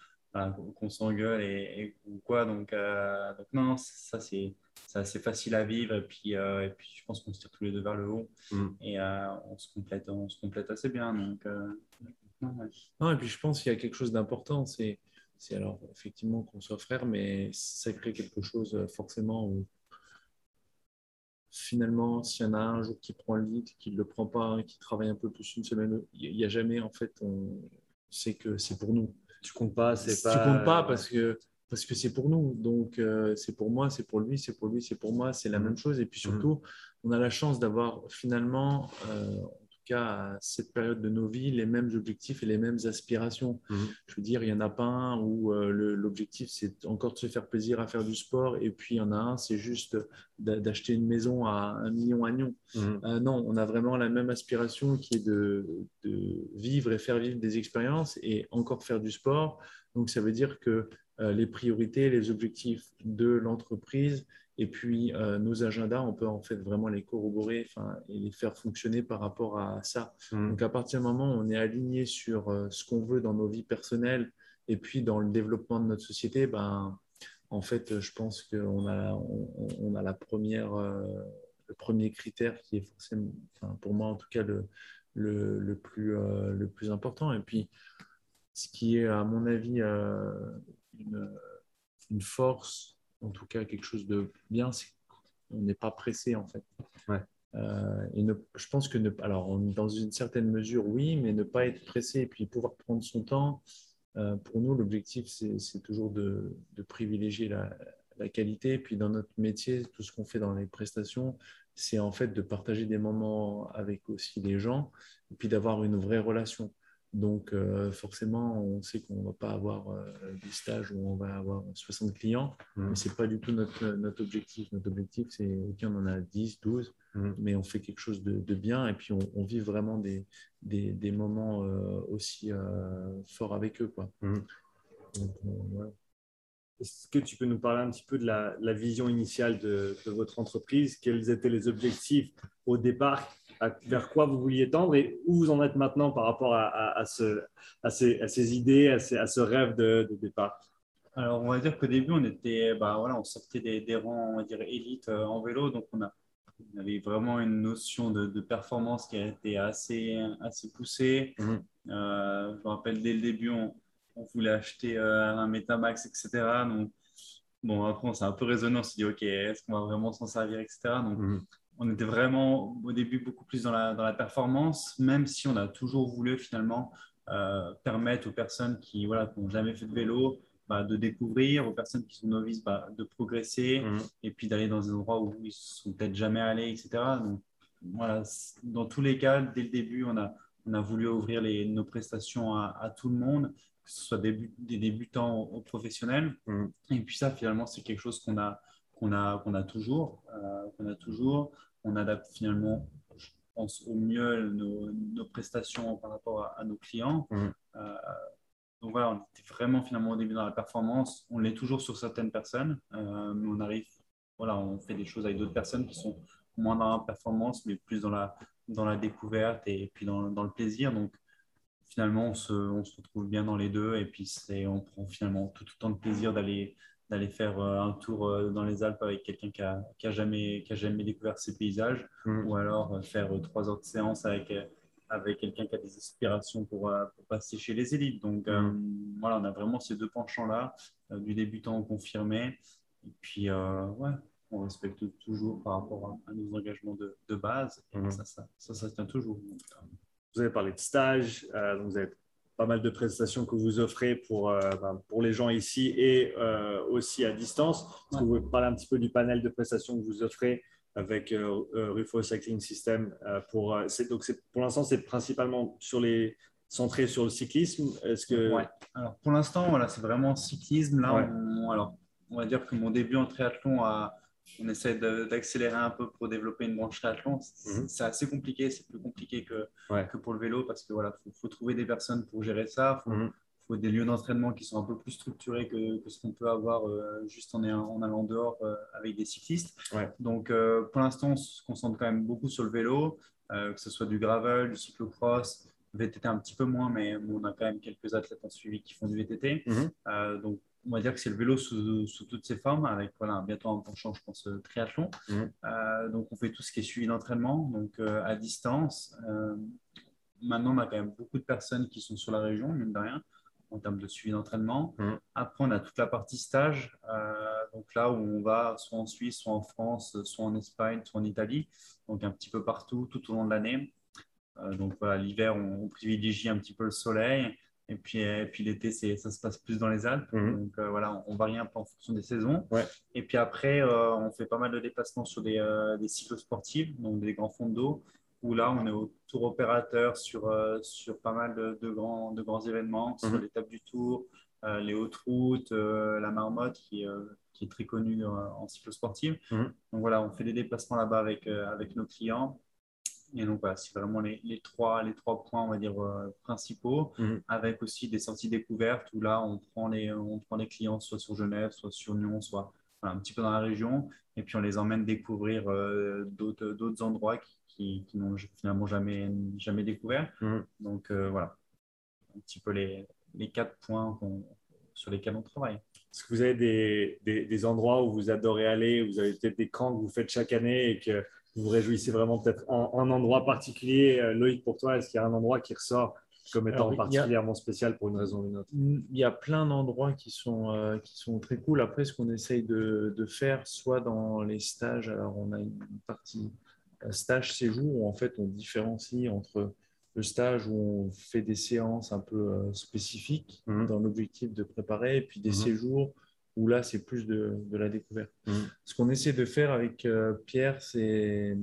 qu'on s'engueule et, ou quoi. Donc, euh, donc non, ça, c'est assez facile à vivre. Et puis, euh, et puis je pense qu'on se tire tous les deux vers le haut mm. et on, se complète, on se complète assez bien. Donc, non, et puis, je pense qu'il y a quelque chose d'important. C'est alors effectivement qu'on soit frère, mais ça crée quelque chose forcément où finalement, s'il y en a un jour qui prend le lead, qui ne le prend pas, qui travaille un peu plus une semaine, il n'y a jamais, en fait, on sait que c'est pour nous. Tu comptes pas, c'est pas. Tu comptes pas parce que parce que c'est pour nous. Donc, euh, c'est pour moi, c'est pour lui, c'est pour lui, c'est pour moi, c'est la mmh. même chose. Et puis mmh. surtout, on a la chance d'avoir finalement, euh, tout cas à cette période de nos vies, les mêmes objectifs et les mêmes aspirations. Mmh. Je veux dire, il n'y en a pas un où euh, l'objectif, c'est encore de se faire plaisir à faire du sport. Et puis, il y en a un, c'est juste d'acheter une maison à un million à Nyon. non, on a vraiment la même aspiration qui est de, de vivre et faire vivre des expériences et encore faire du sport. Donc, ça veut dire que euh, les priorités, les objectifs de l'entreprise et puis euh, nos agendas, on peut en fait vraiment les corroborer et les faire fonctionner par rapport à ça. Mmh. Donc à partir du moment où on est aligné sur euh, ce qu'on veut dans nos vies personnelles et puis dans le développement de notre société, ben, en fait, je pense qu'on a, on, a la première, le premier critère qui est forcément, pour moi en tout cas, le, le, le plus, le plus important. Et puis, ce qui est, à mon avis, une, force, en tout cas quelque chose de bien, c'est qu'on n'est pas pressé en fait. Euh, et je pense que, ne, alors dans une certaine mesure, oui, mais ne pas être pressé et puis pouvoir prendre son temps. Euh, pour nous, l'objectif, c'est toujours de, privilégier la, la, qualité. Et puis dans notre métier, tout ce qu'on fait dans les prestations, c'est en fait de partager des moments avec aussi les gens et puis d'avoir une vraie relation. Donc, euh, forcément, on sait qu'on ne va pas avoir euh, des stages où on va avoir 60 clients, mmh. mais ce n'est pas du tout notre, notre, objectif. Notre objectif, c'est qu'on en a 10, 12, mmh. mais on fait quelque chose de, bien et puis on, vit vraiment des, des, des moments euh, aussi forts avec eux. Quoi. Mmh. Est-ce que tu peux nous parler un petit peu de la, la vision initiale de, de, votre entreprise? Quels étaient les objectifs au départ vers quoi vous vouliez tendre et où vous en êtes maintenant par rapport à, ce, à, ces, idées, à, ce rêve de, départ? Alors, on va dire qu'au début, on était, bah, voilà, on sortait des, des rangs, on va dire, élites euh, en vélo, donc on, a, on avait vraiment une notion de, performance qui a été assez, assez poussée. Mhm. Euh, je me rappelle, dès le début, on, on voulait acheter euh, un Metamax, etc. Donc, bon, après, on s'est un peu raisonné, on s'est dit, OK, est-ce qu'on va vraiment s'en servir, etc. Donc, mhm on était vraiment au début beaucoup plus dans la, dans la performance, même si on a toujours voulu finalement euh, permettre aux personnes qui voilà, n'ont jamais fait de vélo bah, de découvrir, aux personnes qui sont novices bah, de progresser mmh. et puis d'aller dans des endroits où ils ne sont peut-être jamais allés, etc. Donc, voilà, dans tous les cas, dès le début, on a, on a voulu ouvrir les, nos prestations à, tout le monde, que ce soit des, débutants aux, professionnels. Mmh. Et puis ça, finalement, c'est quelque chose qu'on a, qu'on a, qu'on a toujours. Euh, qu'on a toujours. On adapte finalement, je pense, au mieux nos, prestations par rapport à, nos clients. Mmh. Euh, donc voilà, on était vraiment finalement au début dans la performance. On l'est toujours sur certaines personnes, euh, mais on arrive, voilà, on fait des choses avec d'autres personnes qui sont moins dans la performance, mais plus dans la, dans la découverte et puis dans, dans le plaisir. Donc finalement, on se, on se, retrouve bien dans les deux et puis on prend finalement tout autant de plaisir d'aller d'aller faire euh, un tour euh, dans les Alpes avec quelqu'un qui a, qui a, jamais, qui a jamais découvert ces paysages, mm. ou alors euh, faire trois heures de séance avec, avec quelqu'un qui a des aspirations pour, pour, passer chez les élites. Donc mm. voilà, on a vraiment ces deux penchants-là, du débutant au confirmé. Et puis, ouais, on respecte toujours par rapport à, nos engagements de, de base. Mm. ça, ça, ça, ça, tient toujours. vous avez parlé de stage, donc vous avez pas mal de prestations que vous offrez pour, euh, ben, pour les gens ici et euh, aussi à distance. Est-ce que vous pouvez parler un petit peu du panel de prestations que vous offrez avec euh, Rufo Cycling System pour, donc pour l'instant, c'est principalement sur les, centré sur le cyclisme. Est-ce que... Alors, pour l'instant, voilà, c'est vraiment cyclisme. Là, on, alors, on va dire que mon début en triathlon a on essaie d'accélérer un peu pour développer une branche triathlon. Mhm. C'est assez compliqué, c'est plus compliqué que, que, pour le vélo parce que voilà, faut, trouver des personnes pour gérer ça. Faut, mhm. faut des lieux d'entraînement qui sont un peu plus structurés que, que ce qu'on peut avoir euh, juste en, en, allant dehors euh, avec des cyclistes. Donc euh, pour l'instant, on se concentre quand même beaucoup sur le vélo, que ce soit du gravel, du cyclocross, VTT un petit peu moins, mais on a quand même quelques athlètes en suivi qui font du VTT. Mhm. donc on va dire que c'est le vélo sous, toutes ses formes, avec voilà, bientôt un penchant, je pense, euh, triathlon. Mmh. Euh, donc, on fait tout ce qui est suivi d'entraînement, donc euh, à distance. maintenant, on a quand même beaucoup de personnes qui sont sur la région, mine de rien, en termes de suivi d'entraînement. Mmh. Après, on a toute la partie stage, donc là où on va soit en Suisse, soit en France, soit en Espagne, soit en Italie, donc un petit peu partout, tout au long de l'année. donc voilà, l'hiver, on, on, privilégie un petit peu le soleil. Et puis, et puis l'été, ça se passe plus dans les Alpes. Mhm. Donc voilà, on, varie un peu en fonction des saisons. Et puis après, on fait pas mal de déplacements sur des, des cycles sportifs, donc des grands fonds d'eau où là, on est au tour opérateur sur, euh, sur pas mal de, grands, de grands événements, sur mhm. l'étape du Tour, euh, les hautes routes, euh, la marmotte qui, qui, est très connue en cyclosportive. Mhm. Donc voilà, on fait des déplacements là-bas avec, avec nos clients. Et donc voilà, c'est vraiment les, les, trois, les trois points, on va dire, principaux, mhm. avec aussi des sorties découvertes où là, on prend, les, on prend les clients soit sur Genève, soit sur Lyon, soit un petit peu dans la région, et puis on les emmène découvrir d'autres endroits qui, qui, n'ont finalement jamais, jamais découvert. Mhm. Donc euh, voilà, un petit peu les, les quatre points sur lesquels on travaille. Est-ce que vous avez des, des, endroits où vous adorez aller, vous avez peut-être des camps que vous faites chaque année et que vous vous réjouissez vraiment peut-être un, un, endroit particulier euh, Loïc, pour toi, est-ce qu'il y a un endroit qui ressort comme étant particulièrement spécial pour une raison ou une autre? Il y a plein d'endroits qui sont, euh, qui sont très cool. Après, ce qu'on essaye de, de, faire, soit dans les stages, alors on a une partie stage séjour où en fait on différencie entre le stage où on fait des séances un peu euh, spécifiques mhm. dans l'objectif de préparer et puis des mhm. séjours où là c'est plus de, la découverte. Mhm. Ce qu'on essaie de faire avec euh, Pierre, c'est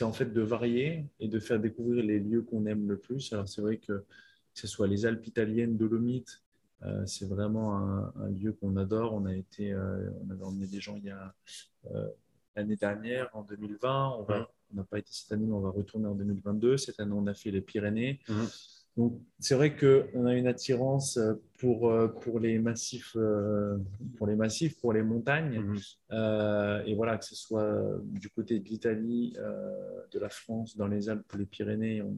en fait de varier et de faire découvrir les lieux qu'on aime le plus. Alors c'est vrai que que ce soit les Alpes italiennes, Dolomites, euh, c'est vraiment un, lieu qu'on adore. On a été, on avait emmené des gens il y a l'année dernière, en 2020. On va on n'a pas été cette année, mais on va retourner en 2022. Cette année, on a fait les Pyrénées. Mhm. Donc, c'est vrai qu'on a une attirance euh, pour, euh, pour, les massifs, euh, pour les massifs, pour les montagnes. Mhm. et voilà, que ce soit du côté de l'Italie, de la France, dans les Alpes, les Pyrénées, on,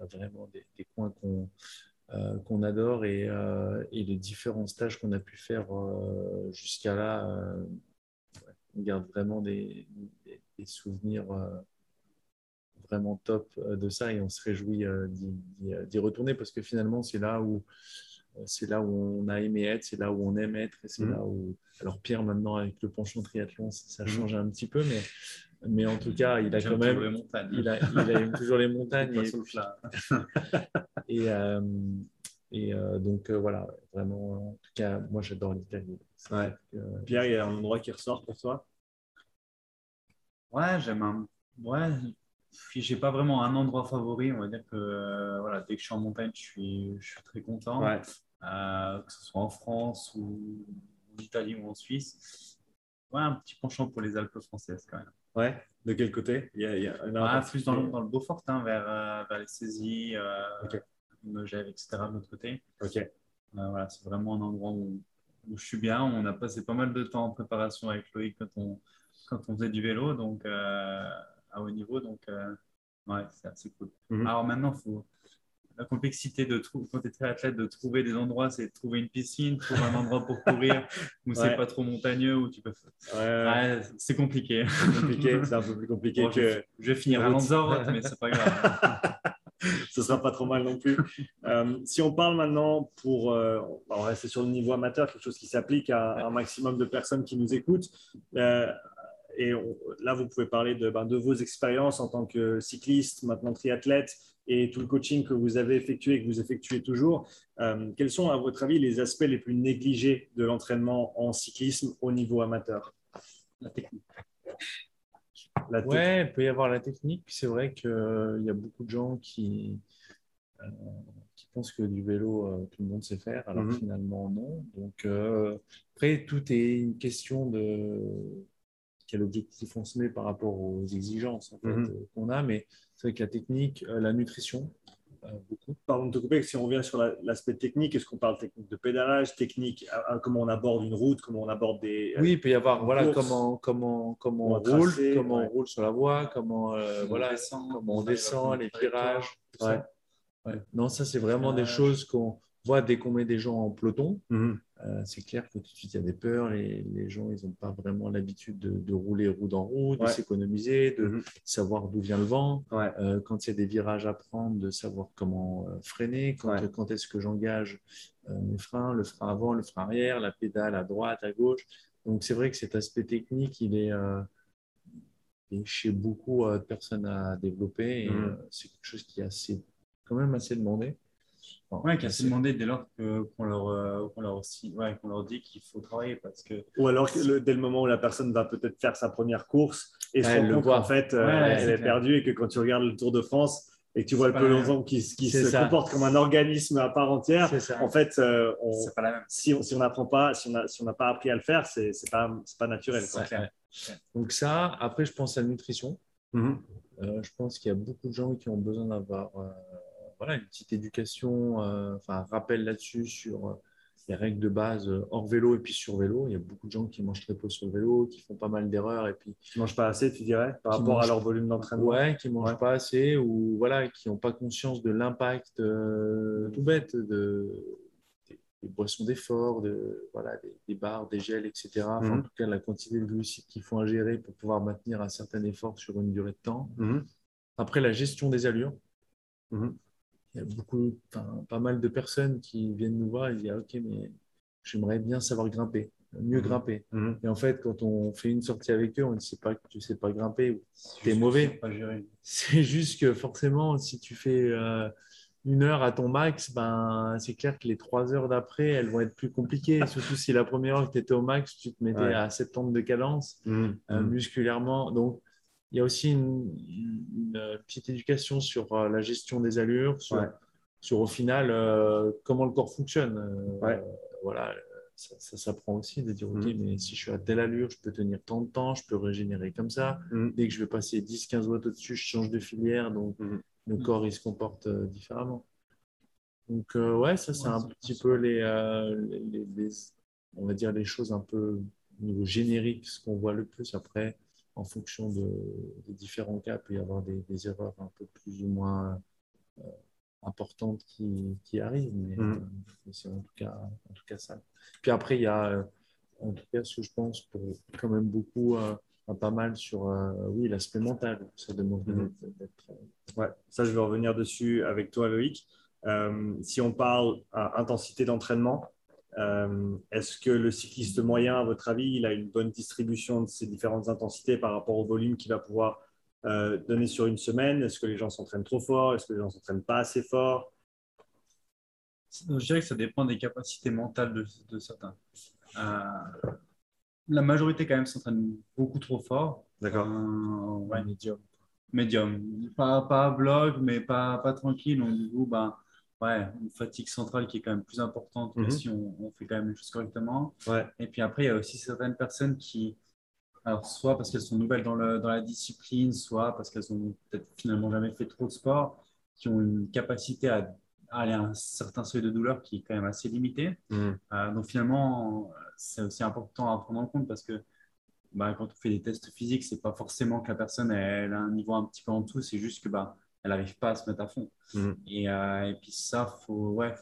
a vraiment des, coins qu'on qu'on adore et, et, les différents stages qu'on a pu faire jusqu'à là, on garde vraiment des, des souvenirs vraiment top euh, de ça et on se réjouit euh, d'y retourner parce que finalement, c'est là où c'est là où on a aimé être, c'est là où on aime être, et c'est mmh. là où. Alors Pierre maintenant avec le penchant triathlon, ça, mmh. change un petit peu, mais mais en tout cas, il a quand même, il a, il a toujours les montagnes. et, et, donc voilà, vraiment, en tout cas, moi j'adore l'Italie. Pierre, il y a un endroit qui ressort pour toi? Ouais, j'aime un. Ouais, j'ai pas vraiment un endroit favori. On va dire que euh, voilà, dès que je suis en montagne, je suis, je suis très content. Euh, que ce soit en France ou en Italie ou en Suisse. Ouais, un petit penchant pour les Alpes françaises quand même. Ouais, de quel côté? Il y a, il y a Plus dans le, dans le Beaufort, hein, vers, euh, vers, les saisies, euh, okay. Megève, etc. de l'autre côté. Ok. voilà, c'est vraiment un endroit où, où, je suis bien. On a passé pas mal de temps en préparation avec Loïc quand on, quand on faisait du vélo, donc à haut niveau. Donc, euh, ouais, c'est assez cool. Mhm. Alors maintenant, faut la complexité de trouver, quand tu es très athlète, de trouver des endroits, c'est de trouver une piscine, trouver un endroit pour courir où c'est pas trop montagneux, où tu peux. Ouais, c'est compliqué. C'est compliqué, c'est un peu plus compliqué que. Je, vais finir à Lanzarote, mais c'est pas grave. Ce sera pas trop mal non plus. Euh, si on parle maintenant pour, on va rester sur le niveau amateur, quelque chose qui s'applique à, un maximum de personnes qui nous écoutent. Et là, vous pouvez parler de, ben, de, vos expériences en tant que cycliste, maintenant triathlète, et tout le coaching que vous avez effectué et que vous effectuez toujours. Euh, quels sont, à votre avis, les aspects les plus négligés de l'entraînement en cyclisme au niveau amateur? La technique. ouais, il peut y avoir la technique. C'est vrai qu'il euh, y a beaucoup de gens qui, euh, qui pensent que du vélo, tout le monde sait faire, alors mm-hmm. finalement, non. Donc, après, tout est une question de quel objectif on se met par rapport aux exigences mhm. euh, qu'on a. Mais c'est vrai que la technique, euh, la nutrition, euh, beaucoup. Pardon de te couper, si on revient sur l'aspect technique, est-ce qu'on parle technique de pédalage, technique, comment on aborde une route, comment on aborde des. Oui, il peut y avoir voilà, comment, comment, comment on, roule, comment on roule sur la voie, comment, voilà, descend, comment on descend, les virages. Non, ça, c'est vraiment des choses qu'on voit dès qu'on met des gens en peloton. Mhm. Euh, c'est clair que tout de suite, il y a des peurs. Les, les gens, ils n'ont pas vraiment l'habitude de, rouler roue dans roue, de s'économiser, de mhm. savoir d'où vient le vent. Euh, quand il y a des virages à prendre, de savoir comment euh, freiner, quand, quand est-ce que j'engage mes freins, le frein avant, le frein arrière, la pédale à droite, à gauche. Donc, c'est vrai que cet aspect technique, il est, chez beaucoup de personnes à développer. Et mhm. c'est quelque chose qui est assez, quand même assez demandé. Ouais, qui a demandé dès lors qu'on leur, euh, leur, ouais, leur dit qu'il faut travailler. Parce que... Ou alors dès le moment où la personne va peut-être faire sa première course et se rend compte qu'en fait, euh, elle est, perdue et que quand tu regardes le Tour de France, et que tu vois le peloton qui, qui se comporte comme un organisme à part entière, en fait, euh, on, si on n'apprend pas, si on si n'a pas appris à le faire, c'est n'est pas, pas naturel. Donc ça, après, je pense à la nutrition. Mm-hmm. je pense qu'il y a beaucoup de gens qui ont besoin d'avoir voilà, une petite éducation, euh, enfin un rappel là-dessus sur euh, les règles de base euh, hors vélo et puis sur vélo. Il y a beaucoup de gens qui mangent très peu sur le vélo, qui font pas mal d'erreurs et puis qui mangent pas assez, tu dirais, par rapport à leur volume d'entraînement. Ouais, qui mangent pas assez ou voilà, qui n'ont pas conscience de l'impact tout bête de des, boissons d'effort, de voilà, des, barres, des gels, etc. En mhm. tout cas, la quantité de glucides qu'il faut ingérer pour pouvoir maintenir un certain effort sur une durée de temps. Mhm. Après, la gestion des allures. Mhm il y a beaucoup, pas mal de personnes qui viennent nous voir et disent ah, Ok, mais j'aimerais bien savoir grimper, mieux mhm. grimper. Mhm. Et en fait, quand on fait une sortie avec eux, on ne sait pas que tu ne sais pas grimper ou tu es mauvais. C'est juste que forcément, si tu fais euh, une heure à ton max, ben, c'est clair que les trois heures d'après, elles vont être plus compliquées. Surtout si la première heure que tu étais au max, tu te mettais à 70 de cadence. Euh, musculairement. Donc, il y a aussi une, euh, petite éducation sur euh, la gestion des allures, sur, sur au final euh, comment le corps fonctionne. voilà, ça, s'apprend aussi de dire, OK, mm. mais si je suis à telle allure, je peux tenir tant de temps, je peux régénérer comme ça. Mm. Dès que je vais passer 10-15 watts au-dessus, je change de filière, donc mm. le corps, il se comporte différemment. Donc, ouais, ça, c'est un petit peu les, les, on va dire, les choses un peu au niveau générique, ce qu'on voit le plus. Après, en fonction de, des différents cas, il peut y avoir des, erreurs un peu plus ou moins euh, importantes qui, qui arrivent, mais, mm. euh, c'est en tout, cas, en tout cas ça. Puis après, il y a, euh, en tout cas, ce que je pense, pour quand même beaucoup, pas mal sur oui, l'aspect mental. Ça demande mm. d'être. Ouais, ça, je vais revenir dessus avec toi, Loïc. si on parle à intensité d'entraînement, euh, est-ce que le cycliste moyen, à votre avis, il a une bonne distribution de ces différentes intensités par rapport au volume qu'il va pouvoir euh, donner sur une semaine? Est-ce que les gens s'entraînent trop fort? Est-ce que les gens s'entraînent pas assez fort? Je dirais que ça dépend des capacités mentales de, certains. Euh, la majorité, quand même, s'entraîne beaucoup trop fort. D'accord. ouais. Médium. Médium. Pas, pas à mais pas, pas tranquille. Donc, du coup, ben, ouais, une fatigue centrale qui est quand même plus importante mhm. si on, fait quand même les choses correctement. Ouais. Et puis après, il y a aussi certaines personnes qui, alors soit parce qu'elles sont nouvelles dans, le, dans la discipline, soit parce qu'elles ont peut-être finalement jamais fait trop de sport, qui ont une capacité à, aller à un certain seuil de douleur qui est quand même assez limité. Mhm. Euh, donc finalement, c'est aussi important à prendre en compte parce que bah, quand on fait des tests physiques, c'est pas forcément que la personne elle, a un niveau un petit peu en dessous, c'est juste que bah, elle n'arrive pas à se mettre à fond. Mm. Et, euh, et, puis ça, faut, ouais,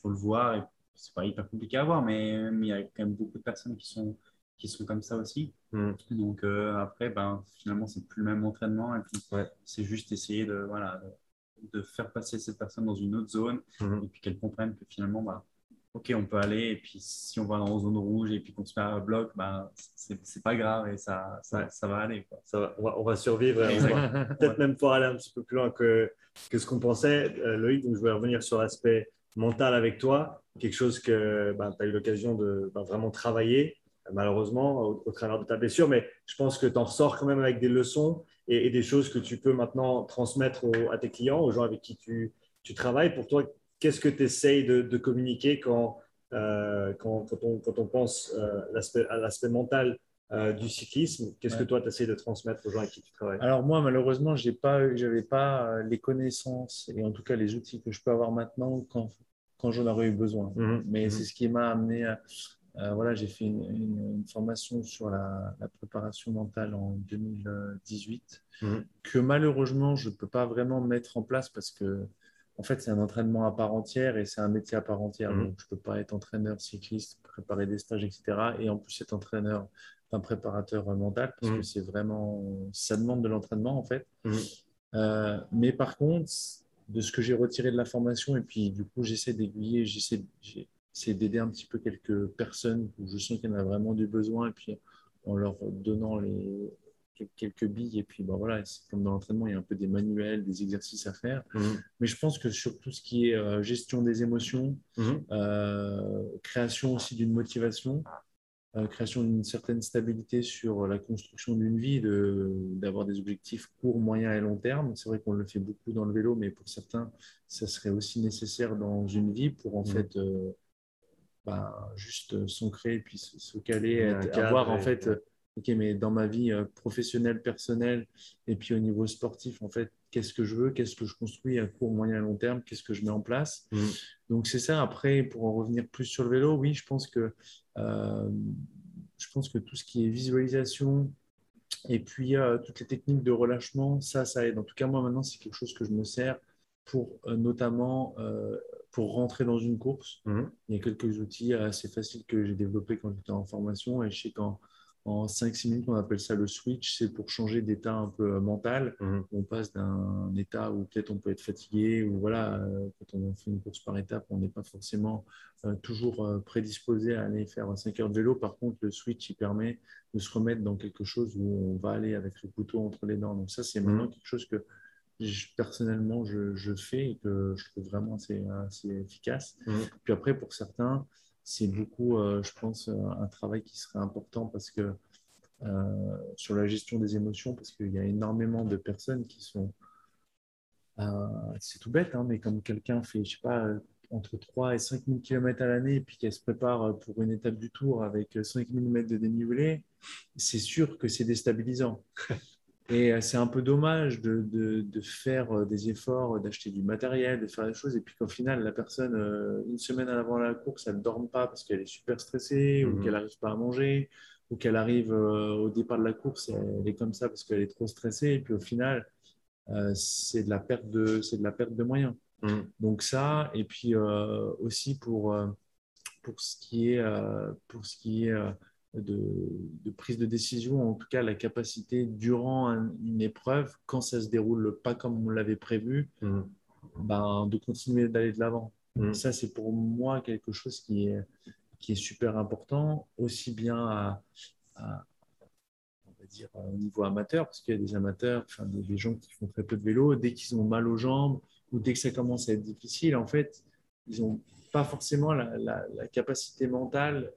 faut, le voir. Et c'est pas hyper compliqué à voir, mais il y a quand même beaucoup de personnes qui sont, qui sont comme ça aussi. Mm. Donc euh, après, ben, finalement, c'est plus le même entraînement. Et puis c'est juste essayer de, voilà, de, faire passer cette personne dans une autre zone mm. et puis qu'elle comprenne que finalement, bah, ok, on peut aller, et puis si on va dans une zone rouge et puis qu'on se met à bloc, ben, c'est pas grave et ça, ça, ça va aller. Quoi. Ça va, on, va, survivre peut-être même pouvoir aller un petit peu plus loin que, que ce qu'on pensait. Euh, Loïc, donc je vais revenir sur l'aspect mental avec toi, quelque chose que ben, tu as eu l'occasion de ben, vraiment travailler, malheureusement, au, travers de ta blessure, mais je pense que tu en ressors quand même avec des leçons et, des choses que tu peux maintenant transmettre à tes clients, aux gens avec qui tu, tu travailles. Pour toi, qu'est-ce que tu essayes de, communiquer quand, euh, quand, quand, on, pense euh, à l'aspect mental euh, du cyclisme? Qu'est-ce que toi, tu essayes de transmettre aux gens avec qui tu travailles? Alors moi, malheureusement, je n'avais pas les connaissances et en tout cas les outils que je peux avoir maintenant quand, quand j'en aurais eu besoin. Mhm. Mais mhm. c'est ce qui m'a amené à... voilà, j'ai fait une, formation sur la, préparation mentale en 2018 mhm. que malheureusement, je ne peux pas vraiment mettre en place parce que en fait, c'est un entraînement à part entière et c'est un métier à part entière. Mhm. Donc, je ne peux pas être entraîneur cycliste, préparer des stages, etc. Et en plus, être entraîneur d'un préparateur mental parce mhm. que c'est vraiment, ça demande de l'entraînement, en fait. Mhm. Euh, mais par contre, de ce que j'ai retiré de la formation, et puis du coup, j'essaie d'aiguiller, j'essaie d'aider un petit peu quelques personnes où je sens qu'il y en a vraiment du besoin, et puis en leur donnant les, quelques billes et puis bon, voilà, comme dans l'entraînement, il y a un peu des manuels, des exercices à faire. Mhm. Mais je pense que sur tout ce qui est euh, gestion des émotions, mhm. euh, création aussi d'une motivation, création d'une certaine stabilité sur la construction d'une vie, d'avoir des objectifs court, moyen et long terme. C'est vrai qu'on le fait beaucoup dans le vélo, mais pour certains, ça serait aussi nécessaire dans une vie pour en fait bah, juste s'ancrer et puis se, caler, avoir en fait ok, mais dans ma vie euh, professionnelle, personnelle, et puis au niveau sportif, en fait, qu'est-ce que je veux, qu'est-ce que je construis à court, moyen, long terme, qu'est-ce que je mets en place? Mm. Donc c'est ça. Après, pour en revenir plus sur le vélo, oui, je pense que euh, je pense que tout ce qui est visualisation et puis euh, toutes les techniques de relâchement, ça, ça aide. En tout cas, moi maintenant, c'est quelque chose que je me sers pour notamment pour rentrer dans une course. Mm. Il y a quelques outils assez faciles que j'ai développés quand j'étais en formation et je sais quand en 5-6 minutes, on appelle ça le switch, c'est pour changer d'état un peu euh, mental. Mhm. On passe d'un état où peut-être on peut être fatigué, ou voilà, euh, quand on fait une course par étape, on n'est pas forcément euh, toujours prédisposé à aller faire 5 heures de vélo. Par contre, le switch, il permet de se remettre dans quelque chose où on va aller avec le couteau entre les dents. Donc ça, c'est maintenant mhm. quelque chose que personnellement, je, fais et que je trouve vraiment assez, efficace. Mhm. Puis après, pour certains, c'est beaucoup, euh, je pense, euh, un travail qui serait important parce que euh, sur la gestion des émotions, parce qu'il y a énormément de personnes qui sont. c'est tout bête, hein, mais comme quelqu'un fait, je sais pas, entre 3 et 5 000 km à l'année, et puis qu'elle se prépare pour une étape du tour avec 5 000 mètres de dénivelé, c'est sûr que c'est déstabilisant. Et euh, c'est un peu dommage de, de, faire euh, des efforts, d'acheter du matériel, de faire des choses, et puis qu'au final, la personne, euh, une semaine avant la course, elle ne dorme pas parce qu'elle est super stressée, ou mhm. qu'elle n'arrive pas à manger, ou qu'elle arrive au départ de la course, elle est comme ça parce qu'elle est trop stressée, et puis au final, c'est de, la perte de, de la perte de moyens. Mhm. Donc ça, et puis aussi pour, pour ce qui est, pour ce qui est de, prise de décision, en tout cas la capacité durant une épreuve, quand ça se déroule pas comme on l'avait prévu, mm. ben, de continuer d'aller de l'avant. Mm. Ça, c'est pour moi quelque chose qui est, qui est super important, aussi bien à, on va dire, au niveau amateur, parce qu'il y a des amateurs, enfin, des, gens qui font très peu de vélo, dès qu'ils ont mal aux jambes ou dès que ça commence à être difficile, en fait, ils n'ont pas forcément la, la capacité mentale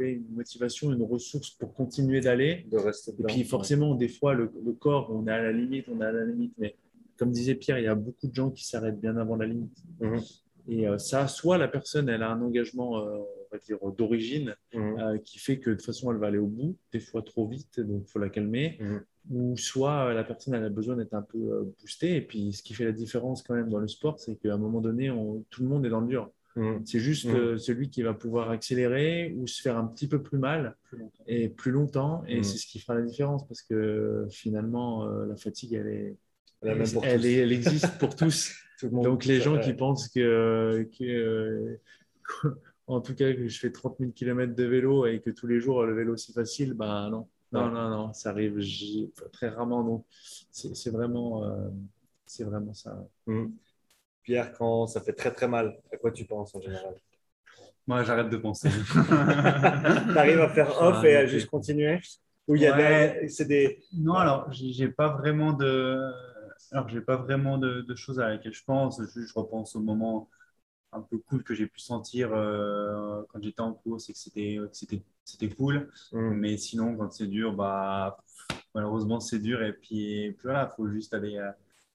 une motivation, une ressource pour continuer d'aller. Et puis forcément, des fois, le, corps, on est à la limite, on est à la limite. Mais comme disait Pierre, il y a beaucoup de gens qui s'arrêtent bien avant la limite. Mhm. Et euh, ça, soit la personne, elle a un engagement, euh, on va dire, d'origine, mhm. euh, qui fait que de toute façon, elle va aller au bout, des fois trop vite, donc il faut la calmer. Mhm. Ou soit la personne, elle a besoin d'être un peu boostée. Et puis, ce qui fait la différence quand même dans le sport, c'est qu'à un moment donné, tout le monde est dans le dur. Mm. C'est juste mm. euh, celui qui va pouvoir accélérer ou se faire un petit peu plus mal et plus longtemps. Et mm. c'est ce qui fera la différence parce que finalement, euh, la fatigue, elle, est, elle, existe pour tous. Donc les gens qui pensent que, que en tout cas, que je fais 30 000 km de vélo et que tous les jours le vélo c'est facile, ben non. Non, non, non, ça arrive très rarement. Donc, c'est vraiment, euh, c'est vraiment ça. Pierre, quand ça fait très très mal, à quoi tu penses en général? Moi, j'arrête de penser. tu arrives à faire off et à juste continuer? Ou il y a c'est des... Non, alors, j'ai pas vraiment de. Alors, j'ai pas vraiment de, choses à laquelle je pense. Je, repense au moment un peu cool que j'ai pu sentir euh, quand j'étais en course et que c'était c'était cool. Mm. Mais sinon, quand c'est dur, bah malheureusement c'est dur et puis, puis voilà, il faut juste aller. Euh,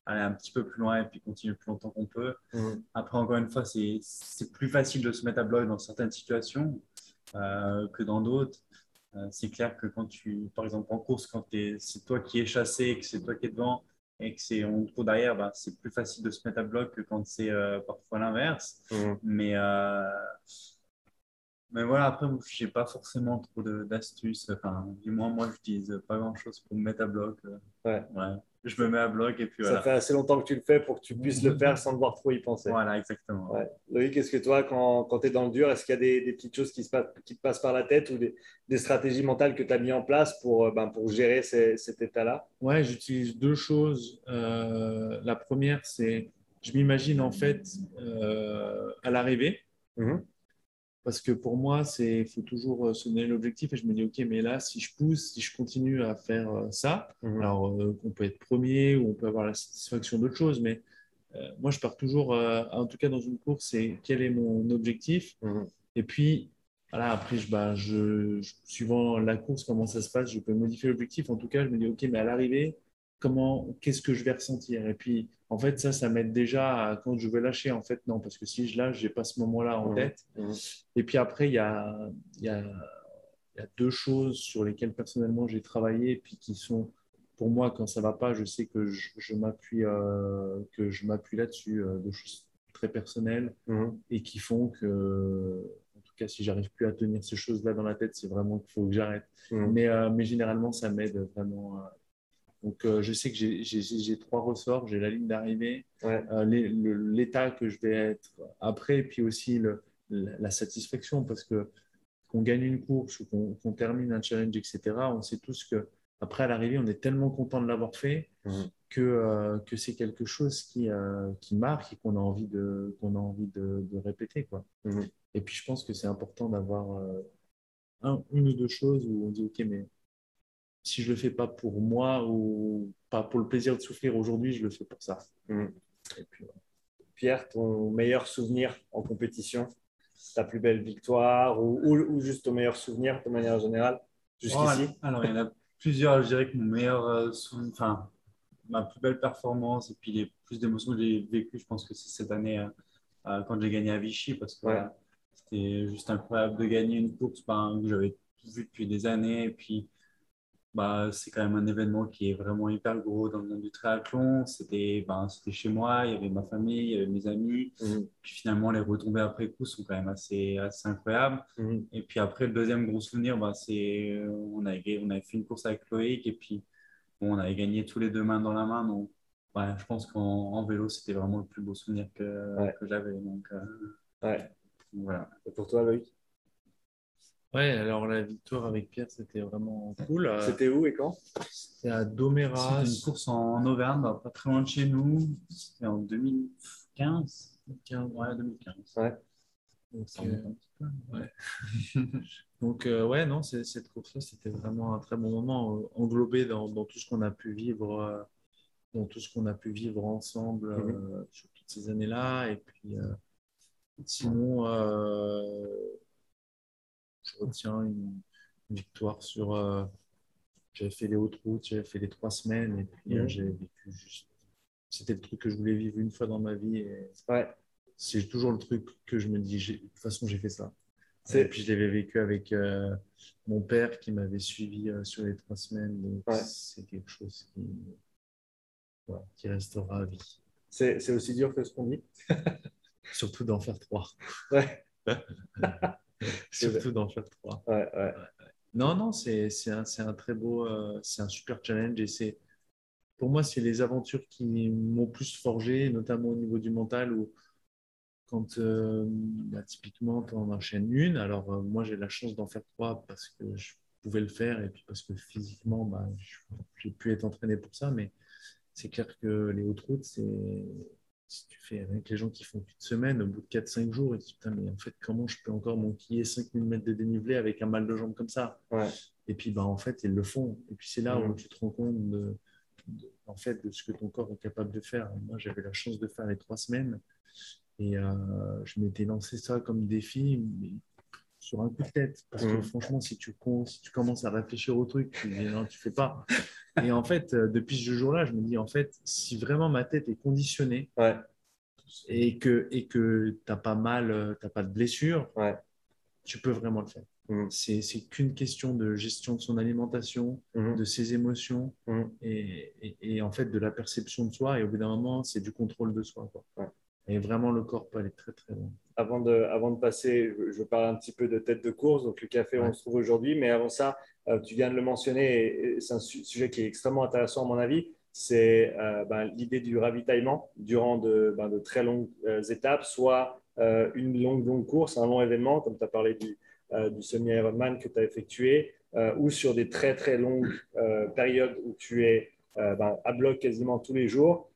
aller un petit peu plus loin et puis continuer plus longtemps qu'on peut. Mmh. Après, encore une fois, c'est plus facile de se mettre à bloc dans certaines situations euh, que dans d'autres. Euh, c'est clair que quand tu, par exemple, en course, quand c'est toi qui es chassé, que c'est toi qui es devant et que c'est on court derrière, bah, c'est plus facile de se mettre à bloc que quand c'est euh, parfois l'inverse. Mmh. Mais, mais voilà, après, je n'ai pas forcément trop d'astuces. Enfin, du moins, moi, je n'utilise pas grand-chose pour me mettre à bloc. Ouais. ouais je me mets à bloc et puis Ça fait assez longtemps que tu le fais pour que tu puisses le faire sans devoir trop y penser. Voilà, exactement. Loïc, est-ce que toi, quand, quand tu es dans le dur, est-ce qu'il y a des, des, petites choses qui, se passent, qui te passent par la tête ou des, des stratégies mentales que tu as mis en place pour, euh, ben, pour gérer cet état-là? Ouais, j'utilise deux choses. Euh, la première, c'est je m'imagine en fait euh, à l'arrivée. Mhm. Parce que pour moi, il faut toujours euh, se donner l'objectif et je me dis, OK, mais là, si je pousse, si je continue à faire euh, ça, mhm. alors on peut être premier ou on peut avoir la satisfaction d'autre chose, mais moi, je pars toujours, en tout cas dans une course, c'est quel est mon objectif. Mhm. Et puis, voilà, après, je, bah, je, suivant la course, comment ça se passe, je peux modifier l'objectif. En tout cas, je me dis, OK, mais à l'arrivée, comment, qu'est-ce que je vais ressentir? Et puis, en fait, ça, ça m'aide déjà à, quand je vais lâcher. En fait, non, parce que si je lâche, j'ai pas ce moment-là en mmh. tête. Mmh. Et puis après, il y a, y, a, y a, deux choses sur lesquelles personnellement j'ai travaillé, et puis qui sont, pour moi, quand ça va pas, je sais que je, je m'appuie, euh, je là-dessus, euh, deux choses très personnelles, mmh. et qui font que, en tout cas, si j'arrive plus à tenir ces choses-là dans la tête, c'est vraiment qu'il faut que j'arrête. Mais, euh, mais généralement, ça m'aide vraiment donc, euh, je sais que j'ai trois ressorts. J'ai la ligne d'arrivée, euh, l'état que je vais être après, puis aussi le, la, satisfaction, parce que qu'on gagne une course ou qu'on termine un challenge, etc., on sait tous que après à l'arrivée, on est tellement content de l'avoir fait mhm. que, euh, que c'est quelque chose qui, qui marque et qu'on a envie de, qu'on a envie de, de répéter. Quoi. Mhm. Et puis, je pense que c'est important d'avoir une ou deux choses où on dit, OK, mais si je le fais pas pour moi ou pas pour le plaisir de souffrir aujourd'hui, je le fais pour ça. Mm. Pierre, ton meilleur souvenir en compétition Ta plus belle victoire ou, ou, juste ton meilleur souvenir de manière générale jusqu'ici? Oh, Alors, il y en a plusieurs. Je dirais que mon meilleur euh, souvenir, enfin, ma plus belle performance et puis les plus d'émotions que j'ai vécues, je pense que c'est cette année euh, euh, quand j'ai gagné à Vichy parce que c'était juste incroyable de gagner une course ben, que j'avais vue depuis des années. Et puis, bah, c'est quand même un événement qui est vraiment hyper gros dans le monde du triathlon. C'était ben, chez moi, il y avait ma famille, il y avait mes amis. Mhm. Puis finalement, les retombées après coup sont quand même assez, assez incroyables. Mhm. Et puis après, le deuxième gros souvenir, bah, c'est euh, on, avait, on avait fait une course avec Loïc et puis on avait gagné tous les deux mains dans la main. Donc, ouais, je pense qu'en vélo, c'était vraiment le plus beau souvenir que, que j'avais. Donc, euh, ouais. voilà. Et pour toi, Loïc? Ouais, alors la victoire avec Pierre, c'était vraiment cool. Euh, c'était où et quand? C'était à Doméras. C'était une course en Auvergne, bah, pas très loin de chez nous. C'était en 2015. 2015 ouais, 2015. Ouais. Donc, euh, ouais. Donc euh, ouais, non, cette course-là, c'était vraiment un très bon moment, englobé dans, dans tout ce qu'on a pu vivre, dans tout ce qu'on a pu vivre ensemble mhm. sur toutes ces années-là. Et puis, sinon je retiens une, victoire sur. Euh, j'avais fait les hautes routes, j'avais fait les trois semaines et puis euh, j'ai vécu juste. C'était le truc que je voulais vivre une fois dans ma vie. Et... Ouais. C'est toujours le truc que je me dis, de toute façon, j'ai fait ça. Et puis je l'avais vécu avec euh, mon père qui m'avait suivi sur les trois semaines. Donc c'est quelque chose qui, qui restera à vie. C'est aussi dur que ce qu'on dit. Surtout d'en faire trois. Ouais. Surtout dans faire 3. Non, non, c'est un, un, très beau, euh, c'est un super challenge et c'est pour moi, c'est les aventures qui m'ont plus forgé, notamment au niveau du mental, où quand euh, bah, typiquement tu en enchaînes une, alors euh, moi j'ai la chance d'en faire trois parce que je pouvais le faire et puis parce que physiquement, bah, j'ai pu être entraîné pour ça, mais c'est clair que les hautes routes, c'est si tu fais avec les gens qui font une semaine, au bout de 4-5 jours, ils disent Putain, mais en fait, comment je peux encore m'enquiller 5000 mètres de dénivelé avec un mal de jambe comme ça? Et puis, bah, en fait, ils le font. Et puis, c'est là où tu te rends compte de, en fait, de ce que ton corps est capable de faire. Moi, j'avais la chance de faire les 3 semaines et euh, je m'étais lancé ça comme défi, mais sur un coup de tête. Parce que franchement, si tu, si tu commences à réfléchir au truc, tu dis non, tu fais pas. Et en fait, euh, depuis ce jour-là, je me dis, en fait, si vraiment ma tête est conditionnée et que et que tu n'as pas mal, euh, tu pas de blessure, tu peux vraiment le faire. Mmh. C'est qu'une question de gestion de son alimentation, mmh. de ses émotions mmh. et, et, en fait de la perception de soi. Et au bout d'un moment, c'est du contrôle de soi. Et vraiment, le corps peut aller très très loin. Avant de, avant de passer, je, parle un petit peu de tête de course, donc le café, on se trouve aujourd'hui. Mais avant ça, euh, tu viens de le mentionner, et c'est un sujet qui est extrêmement intéressant à mon avis, c'est euh, ben, l'idée du ravitaillement durant de, ben, de très longues euh, étapes, soit une longue, longue course, un long événement, comme tu as parlé du, du semi-Ironman que tu as effectué, ou sur des très, très longues périodes où tu es ben, à bloc quasiment tous les jours.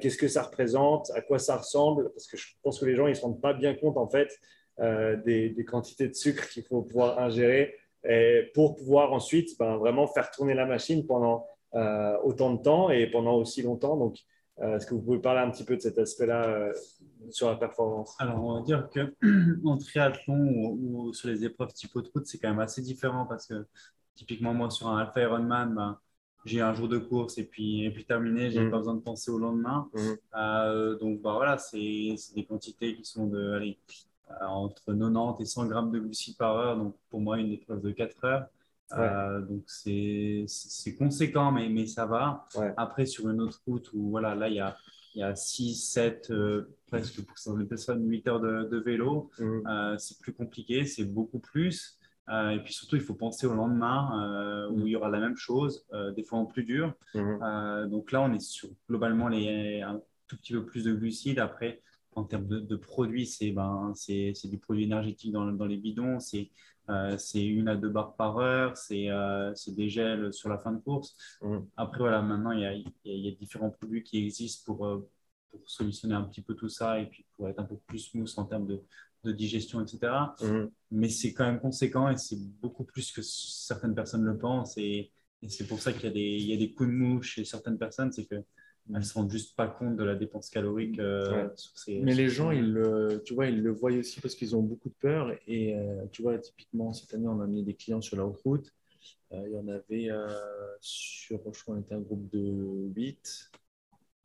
Qu'est-ce que ça représente? À quoi ça ressemble? Parce que je pense que les gens ne se rendent pas bien compte, en fait, des, quantités de sucre qu'il faut pouvoir ingérer. Pour pouvoir ensuite ben, vraiment faire tourner la machine pendant autant de temps et pendant aussi longtemps. Donc, est-ce que vous pouvez parler un petit peu de cet aspect-là sur la performance? Alors, on va dire que en triathlon ou, sur les épreuves type de route, c'est quand même assez différent parce que typiquement, moi, sur un Alpha Ironman, ben, j'ai un jour de course et puis, et puis terminé, j'ai n'ai mmh. pas besoin de penser au lendemain. Mmh. Euh, donc, bah, voilà, c'est des quantités qui sont de, allez, euh, entre 90 et 100 grammes de glucides par heure. Donc, pour moi, une épreuve de 4 heures. Euh, donc, c'est conséquent, mais, mais ça va. Après, sur une autre route où, voilà, là, il y a, y a 6, 7, presque pour certaines personnes, 8 heures de, de vélo. Mmh. c'est plus compliqué, c'est beaucoup plus. Euh, et puis surtout, il faut penser au lendemain euh, où il y aura la même chose, euh, des fois en plus dur. Mm-hmm. donc là, on est sur globalement les, un tout petit peu plus de glucides. Après, en termes de, produits, c'est ben, du produit énergétique dans, dans les bidons, c'est une à deux barres par heure, c'est des gels sur la fin de course. Mm. Après, voilà, maintenant, il y, a, il y, a, différents produits qui existent pour, pour solutionner un petit peu tout ça et puis pour être un peu plus smooth en termes de, de digestion, etc. Mhm. Mais c'est quand même conséquent et c'est beaucoup plus que certaines personnes le pensent. Et, c'est pour ça qu'il y, y, a des coups de mou chez certaines personnes, c'est qu'elles ne se rendent juste pas compte de la dépense calorique. Euh, sur ces, Mais les gens, ils le, tu vois, ils le voient aussi parce qu'ils ont beaucoup de peur. Et euh, tu vois, typiquement, cette année, on a amené des clients sur la route. Euh, il y en avait sur, je crois, on était un groupe de 8.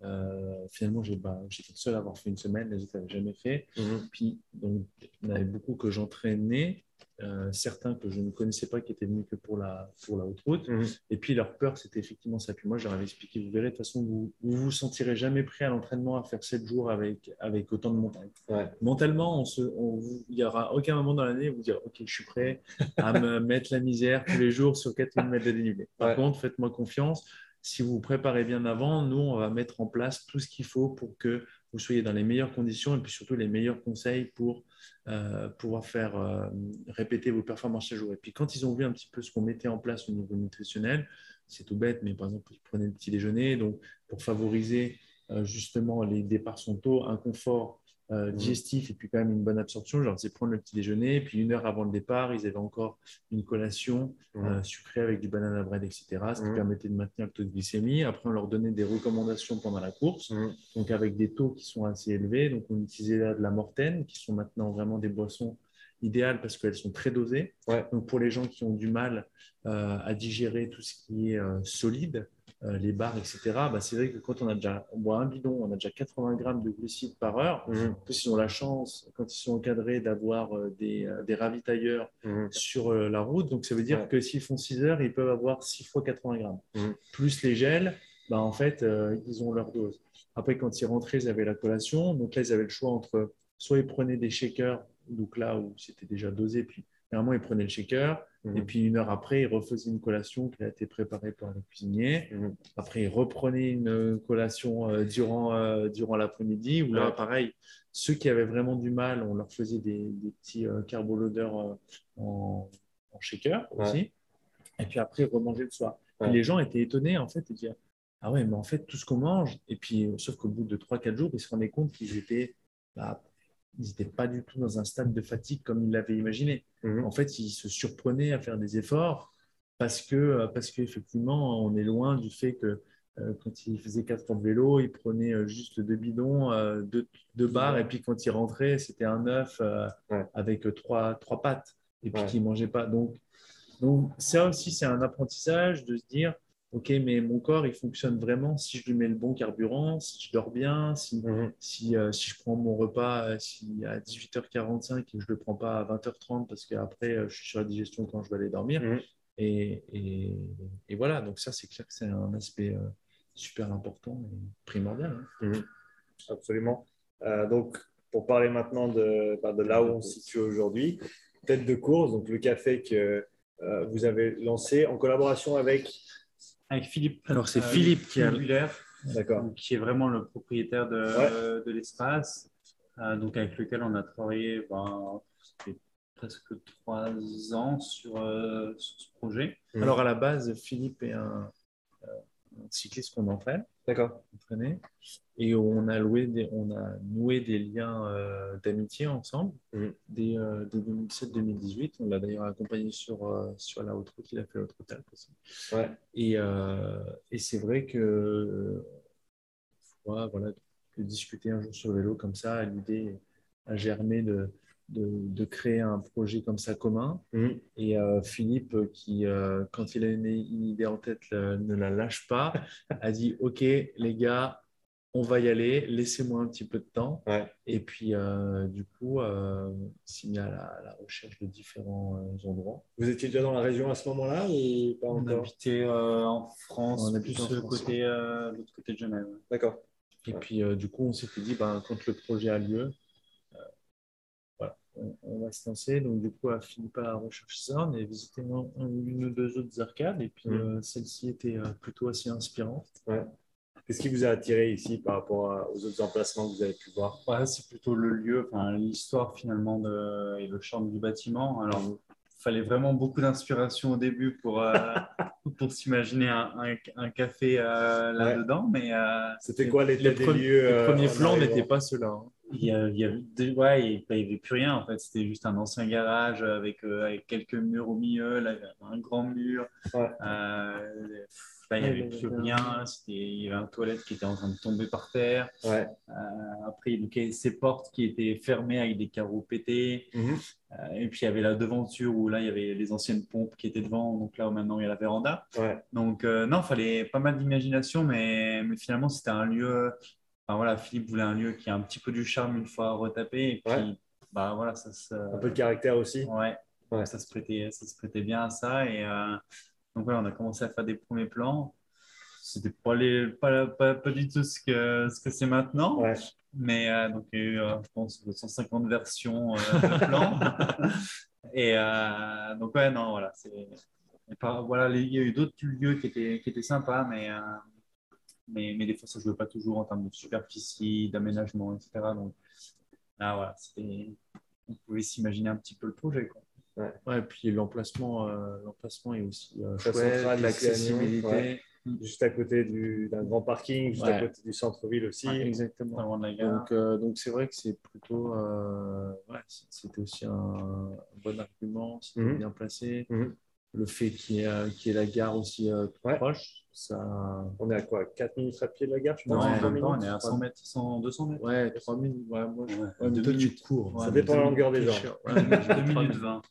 Euh, finalement, bah, j'étais le seul à avoir fait une semaine, les autres n'avaient jamais fait. Mhm. Puis, donc, il y en avait beaucoup que j'entraînais, euh, certains que je ne connaissais pas qui étaient venus que pour la, pour la haute route. Mhm. Et puis, leur peur, c'était effectivement ça. Puis moi, je leur avais expliqué, vous verrez, de toute façon, vous ne vous, sentirez jamais prêt à l'entraînement à faire 7 jours avec, avec autant de montagnes. Mentalement, il n'y aura aucun moment dans l'année où vous dire, OK, je suis prêt à me mettre la misère tous les jours sur 4000 mètres de dénivelé. Par contre, faites-moi confiance si vous vous préparez bien avant, nous, on va mettre en place tout ce qu'il faut pour que vous soyez dans les meilleures conditions et puis surtout les meilleurs conseils pour euh, pouvoir faire euh, répéter vos performances chaque jour. Et puis quand ils ont vu un petit peu ce qu'on mettait en place au niveau nutritionnel, c'est tout bête, mais par exemple, ils prenaient le petit déjeuner, donc pour favoriser euh, justement les départs sont tôt, un confort euh, mmh. digestif et puis quand même une bonne absorption. Je leur disais prendre le petit déjeuner, puis une heure avant le départ, ils avaient encore une collation mmh. euh, sucrée avec du banana bread, etc., ce qui mmh. permettait de maintenir le taux de glycémie. Après, on leur donnait des recommandations pendant la course, donc avec des taux qui sont assez élevés. Donc, on utilisait là de la mortaine, qui sont maintenant vraiment des boissons idéales parce qu'elles sont très dosées. Donc, pour les gens qui ont du mal euh, à digérer tout ce qui est solide, euh, les barres, etc., bah, c'est vrai que quand on a déjà on boit un bidon, on a déjà 80 grammes de glucides par heure. Mmh. En plus, ils ont la chance, quand ils sont encadrés, d'avoir euh, des, euh, des, ravitailleurs mmh. sur la route. Donc, ça veut dire que s'ils font 6 heures, ils peuvent avoir 6 fois 80 grammes. Mmh. Plus les gels, bah, en fait, ils ont leur dose. Après, quand ils rentraient, ils avaient la collation. Donc là, ils avaient le choix entre soit ils prenaient des shakers, donc là où c'était déjà dosé, puis Normalement, ils prenaient le shaker. Et mhm. puis une heure après, ils refaisaient une collation qui a été préparée par le cuisinier. Mhm. Après, ils reprenaient une collation euh, durant, euh, durant l'après-midi. Ou là, pareil, ceux qui avaient vraiment du mal, on leur faisait des, petits euh, carbolodeurs en, en, shaker aussi. Et puis après, ils remangeaient le soir. les gens étaient étonnés en fait de dire Ah ouais, mais en fait, tout ce qu'on mange. Et puis, sauf qu'au bout de 3-4 jours, ils se rendaient compte qu'ils étaient bah, ils n'étaient pas du tout dans un stade de fatigue comme ils l'avaient imaginé. Mhm. En fait, ils se surprenaient à faire des efforts parce que euh, parce qu'effectivement, on est loin du fait que euh, quand ils faisaient 4 ans de vélo, ils prenaient euh, juste deux bidons, deux, deux barres, et puis quand ils rentraient, c'était un œuf avec trois, trois pattes, et puis qu'ils ne mangeaient pas. Donc, donc, ça aussi, c'est un apprentissage de se dire, OK, mais mon corps, il fonctionne vraiment si je lui mets le bon carburant, si je dors bien, si, mhm. si, euh, si, je prends mon repas euh, si à 18h45 et que je ne le prends pas à 20h30 parce qu'après, euh, je suis sur la digestion quand je vais aller dormir. Mhm. Et, et, et, voilà, donc ça, c'est clair que c'est un aspect super important et primordial. Hein. Mhm. Absolument. donc, pour parler maintenant de, bah, de là où on se situe aujourd'hui, tête de course, donc le café que vous avez lancé en collaboration avec avec Philippe. Alors, c'est euh, Philippe qui, qui est vraiment le propriétaire de, de l'espace, euh, donc avec lequel on a travaillé ben, presque trois ans sur, euh, sur ce projet. Alors, à la base, Philippe est un, cyclistes qu'on entraîne. D'accord. Entraîné. Et on a, loué des, on a noué des liens euh, d'amitié ensemble Mhm. dès, euh, dès 2017-2018. On l'a d'ailleurs accompagné sur, euh, sur la haute route. Il a fait l'autre route aussi. Ouais. Et, euh, et c'est vrai que voilà, voilà, de discuter un jour sur le vélo comme ça, l'idée a germé de, de, de créer un projet comme ça commun. Mhm. Et euh, Philippe, euh, qui, euh, quand il a une, une idée en tête, le- ne la lâche pas, a dit Ok, les gars, on va y aller, laissez-moi un petit peu de temps. Ouais. Et puis, euh, du coup, euh, il s'est mis à la, à la recherche de différents euh, endroits. Vous étiez déjà dans la région à ce moment-là ou pas On habitait euh, en France, On plus côté, euh, l'autre côté de Genève. D'accord. Et Ouais. puis, euh, du coup, on s'était dit ben, Quand le projet a lieu, on, on va se lancer. Donc, du coup, à Philippe a recherché ça. On a visité un- un- une ou deux autres arcades. Et puis, Mhm. euh, celle-ci était euh, plutôt assez inspirante. Qu'est-ce qui vous a attiré ici par rapport à- aux autres emplacements que vous avez pu voir? Ouais, c'est plutôt le lieu, enfin, l'histoire finalement de, et le charme du bâtiment. Alors, il fallait vraiment beaucoup d'inspiration au début pour, euh, pour s'imaginer un, un- un café euh, là-dedans, mais euh, C'était quoi l'état Les des lieux les premiers plans n'étaient pas ceux-là. hein. Il avait, ouais, n'y avait plus rien en fait. C'était juste un ancien garage avec, euh, avec quelques murs au milieu, là, un grand mur. Ouais. Euh, là, il n'y avait plus rien. Il y avait un toilette qui était en train de tomber par terre. Ouais. Euh, après, donc, il y avait ces portes qui étaient fermées avec des carreaux pétés. Mhm. Euh, et puis, il y avait la devanture où là, il y avait les anciennes pompes qui étaient devant. Donc là, maintenant, il y a la véranda. Ouais. Donc, euh, non, il fallait pas mal d'imagination, mais, mais finalement, c'était un lieu. Voilà, Philippe voulait un lieu qui a un petit peu du charme une fois retapé. Et puis, Ouais. bah, voilà, ça se. Un peu de caractère aussi. Ouais, Ouais. Ça, se prêtait, ça se prêtait bien à ça. Et euh, donc, voilà, on a commencé à faire des premiers plans. C'était pas, les, pas, pas, pas du tout ce que, ce que c'est maintenant. Ouais. Mais euh, donc, il y a eu, euh, je pense, 150 versions euh, de plans. et donc, ouais, non, voilà. c'est- voilà, il y a eu d'autres lieux qui étaient, qui étaient sympas, mais, mais, mais des fois, ça ne jouait pas toujours en termes de superficie, d'aménagement, etc. Donc, là, voilà, on pouvait s'imaginer un petit peu le projet. Quoi. Ouais, et puis l'emplacement, euh, l'emplacement est aussi euh, chouette, l'accessibilité. ouais. Juste à côté du- d'un grand parking, juste à côté du centre-ville aussi. Ouais, Exactement. Donc, euh, donc c'est vrai que c'est plutôt, euh, c'était aussi un bon argument, c'était Mhm. bien placé. Mhm. Le fait qu'il y, ait, euh, qu'il y ait la gare aussi euh, Ouais. proche, ça, On est à quoi 4 minutes à pied de la gare, je non, pense en même temps, minutes, on est à trois 100 mètres, 100, 200 mètres. ouais, 3 minutes, ouais, moi, je, Ouais, ouais, mais deux toi, tu minutes. cours. Ouais, Ça dépend de la longueur des. Ouais, 2 minutes 20.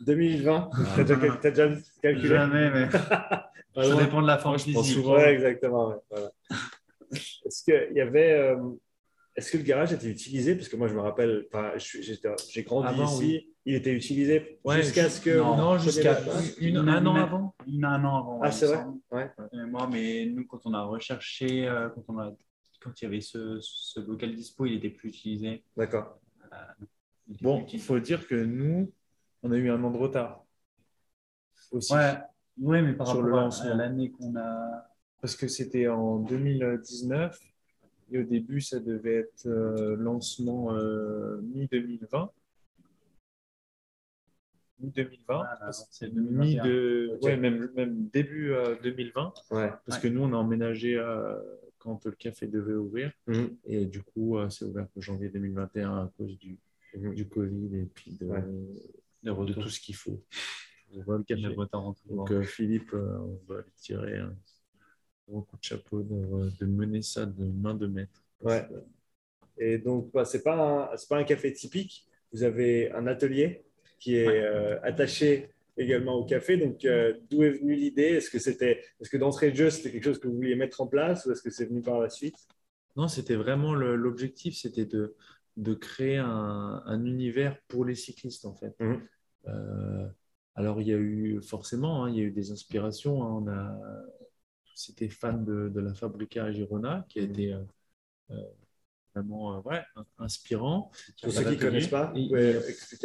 2 minutes 20 Ah. T'as déjà, t'as déjà calculé? Jamais, mais ça dépend de la forme Moi, je pense physique. souvent. Ouais, exactement. ouais, voilà. Est-ce que il y avait, euh, est-ce que le garage était utilisé? Parce que moi, je me rappelle, j'ai grandi Avant, ici. oui. Il était utilisé Ouais, jusqu'à ju- ce que non, jusqu'à une, Une- un an avant. Un an avant. Ah, c'est vrai? Ouais. Euh, Moi, mais nous, quand on a recherché, euh, quand, on a, quand il y avait ce, ce local dispo, il était plus utilisé. D'accord. Était Bon, il faut dire que nous, on a eu un an de retard. Aussi. Ouais, ouais, mais par Sur rapport à l'année qu'on a. Parce que c'était en 2019 et au début, ça devait être euh, lancement euh, mi-2020. Mi-2020. Voilà, c'est Mi 2021. de, ouais, même, même début euh, 2020. Ouais. Parce Ouais. que nous, on a emménagé euh, quand le café devait ouvrir. Mhm. Et du coup, euh, c'est ouvert que janvier 2021 à cause du, Mhm. du Covid et puis de, de tout ce qu'il faut. On voit le café. Le retard en tout Donc euh, Philippe, euh, on va lui tirer gros coup de chapeau de, de mener ça de main de maître. Ouais. Et donc, bah, c'est pas un, pas un café typique. Vous avez un atelier qui est Ouais. euh, attaché également au café. Donc, euh, d'où est venue l'idée? Est-ce que c'était, est-ce que d'entrée de jeu, c'était quelque chose que vous vouliez mettre en place ou est-ce que c'est venu par la suite? Non, c'était vraiment l'objectif, c'était de, de créer un, un univers pour les cyclistes en fait. Mhm. Euh, alors il y a eu forcément, hein, il y a eu des inspirations. hein. on a, c'était fan de, de la Fabrica à Girona, qui a Mhm. été euh, euh, vraiment euh, ouais, inspirant. Pour ceux qui ne connaissent pas,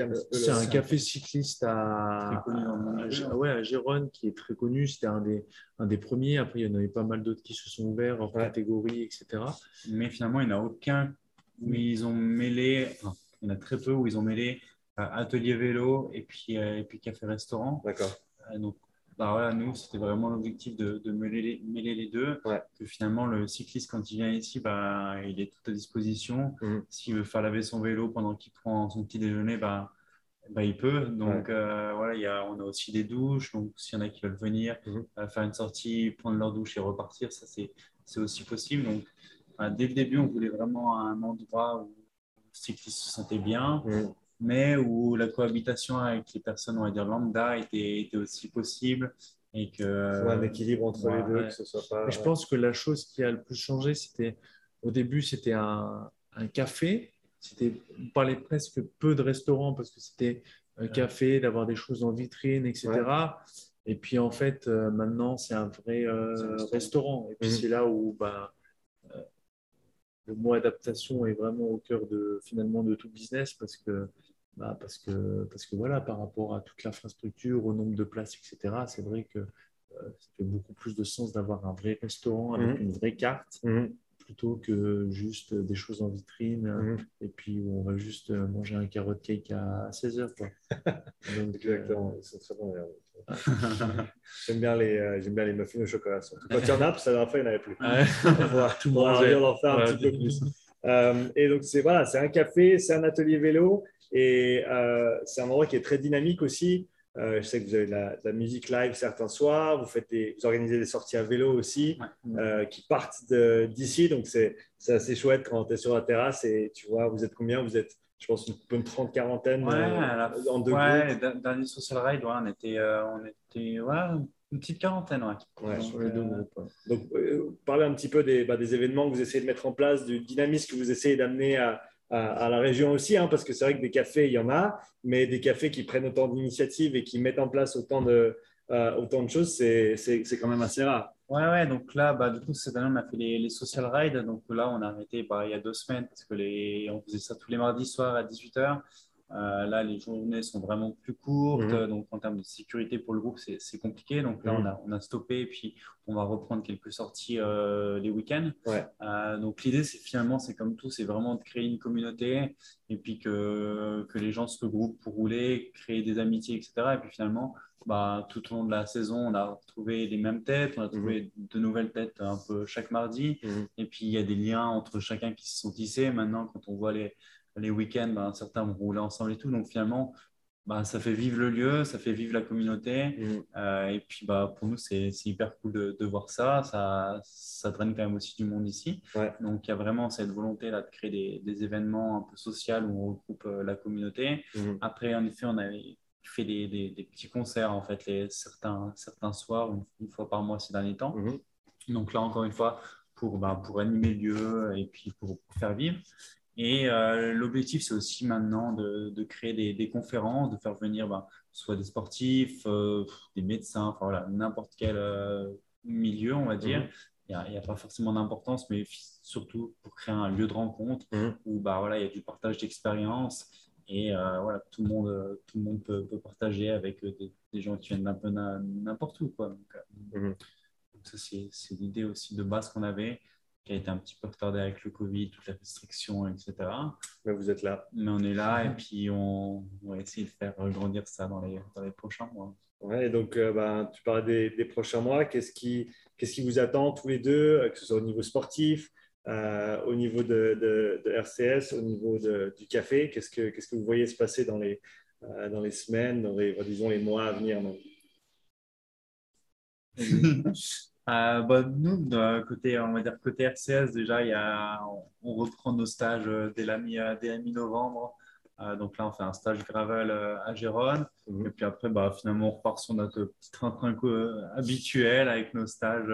un. C'est le- un café cycliste à, connu à- à- ouais, à Gérone qui est très connu. C'était un des, un des premiers. Après, il y en avait pas mal d'autres qui se sont ouverts hors Ouais. catégorie, etc. Mais finalement, il n'y en a aucun où ils ont mêlé, enfin, il y en a très peu où ils ont mêlé euh, atelier vélo et puis, euh, et puis café-restaurant. D'accord. Euh, donc, bah voilà, nous, c'était vraiment l'objectif de, de mêler, les, mêler, les, deux. Que finalement, le cycliste, quand il vient ici, bah, il est tout à disposition. Mhm. S'il veut faire laver son vélo pendant qu'il prend son petit déjeuner, bah, bah, il peut. Donc, euh, voilà, y a, on a aussi des douches. Donc, s'il y en a qui veulent venir, mhm. euh, faire une sortie, prendre leur douche et repartir, ça, c'est aussi possible. Donc, dès le début, on voulait vraiment un endroit où le cycliste se sentait bien. Mhm mais où la cohabitation avec les personnes, on va dire lambda, était, était aussi possible. Et que, un équilibre entre les deux, que ce soit pas. je pense que la chose qui a le plus changé, c'était au début, c'était un, un, café. C'était, on parlait presque peu de restaurants parce que c'était un café, d'avoir des choses en vitrine, etc. Et puis en fait, euh, maintenant, c'est un vrai euh, restaurant. Et puis mhm. c'est là où bah, euh, le mot adaptation est vraiment au cœur de finalement de tout business parce que bah parce, que, parce que voilà, par rapport à toute l'infrastructure, au nombre de places, etc., c'est vrai que euh, ça fait beaucoup plus de sens d'avoir un vrai restaurant avec mhm. une vraie carte mhm. plutôt que juste des choses en vitrine mhm. et puis où on va juste manger un carrot cake à 16h. Quoi. Exactement, c'est très bon. j'aime bien, les, euh, j'aime bien les muffins au chocolat. Quand il y en a, parce que la dernière fois, il n'y en avait plus. on va tout. On va en faire un petit peu plus. Euh, et donc, c'est voilà, c'est un café, c'est un atelier vélo. Et euh, c'est un endroit qui est très dynamique aussi. Euh, je sais que vous avez de la, musique live certains soirs, vous, faites des, vous organisez des sorties à vélo aussi euh, qui partent d'ici. Donc, c'est assez chouette quand tu es sur la terrasse et tu vois, vous êtes combien? Vous êtes, je pense, une bonne trente, quarantaine ouais, en deux ouais, Dernier social ride, on était, on était une petite quarantaine. Ouais. sur les deux groupes. Donc, parlez un petit peu des, bah, des événements que vous essayez de mettre en place, du dynamisme que vous essayez d'amener à à, la région aussi, hein, parce que c'est vrai que des cafés, il y en a, mais des cafés qui prennent autant d'initiatives et qui mettent en place autant de, euh, autant de choses, c'est quand même assez rare. Ouais, ouais, donc là, bah, du coup, cette année, on a fait les, les, social rides. Donc là, on a arrêté bah, il y a deux semaines parce que les, on faisait ça tous les mardis soirs à 18h. Euh, là, les journées sont vraiment plus courtes, mhm. donc en termes de sécurité pour le groupe, c'est compliqué. Donc là, on, mhm. a, on, a, stoppé et puis on va reprendre quelques sorties euh, les week-ends. Euh, donc l'idée, c'est finalement, c'est comme tout, c'est vraiment de créer une communauté et puis que, que les gens se regroupent pour rouler, créer des amitiés, etc. Et puis finalement, bah, tout au long de la saison, on a retrouvé les mêmes têtes, on a trouvé mhm. de nouvelles têtes un peu chaque mardi. Et puis il y a des liens entre chacun qui se sont tissés. Maintenant, quand on voit les les week-ends, ben, certains vont rouler ensemble et tout. Donc finalement, ben, ça fait vivre le lieu, ça fait vivre la communauté. Mm. Euh, et puis bah, pour nous, c'est hyper cool de, voir ça. ça. Ça draine quand même aussi du monde ici. Donc il y a vraiment cette volonté là, de créer des, événements un peu sociaux où on regroupe euh, la communauté. Mm. Après, en effet, on avait fait des, des, petits concerts en fait, les, certains, certains soirs, une, fois par mois ces derniers temps. Mm-hmm. Donc là, encore une fois, pour, bah, pour animer le lieu et puis pour faire vivre. Et euh, l'objectif, c'est aussi maintenant de, créer des, conférences, de faire venir ben, soit des sportifs, euh, des médecins, enfin voilà, n'importe quel euh, milieu, on va dire. Mhm. Il n'y a, pas forcément d'importance, mais surtout pour créer un lieu de rencontre mhm. où bah, voilà, il y a du partage d'expérience et voilà, tout le monde, tout le monde peut, partager avec des, gens qui viennent d'un peu n'importe où. Quoi. Donc, donc ça, c'est l'idée aussi de base qu'on avait qui a été un petit peu retardé avec le Covid, toutes les restrictions, etc. Mais vous êtes là. Mais on est là et puis on, va essayer de faire grandir ça dans les, dans les prochains mois. Ouais, donc euh, ben, tu parlais des, prochains mois. Qu'est-ce qui, qu'est-ce qui vous attend tous les deux, euh, que ce soit au niveau sportif, euh, au niveau de, de, RCS, au niveau du café? Qu'est-ce que, qu'est-ce que vous voyez se passer dans les, dans les semaines, dans les, disons les mois à venir Euh, bah, nous, de côté, on va dire côté RCS, déjà, il y a, on, reprend nos stages euh, dès la mi-novembre. Euh, donc là, on fait un stage gravel à Gérone. Mhm. Et puis après, bah, finalement, on repart sur notre petit train-train habituel avec nos stages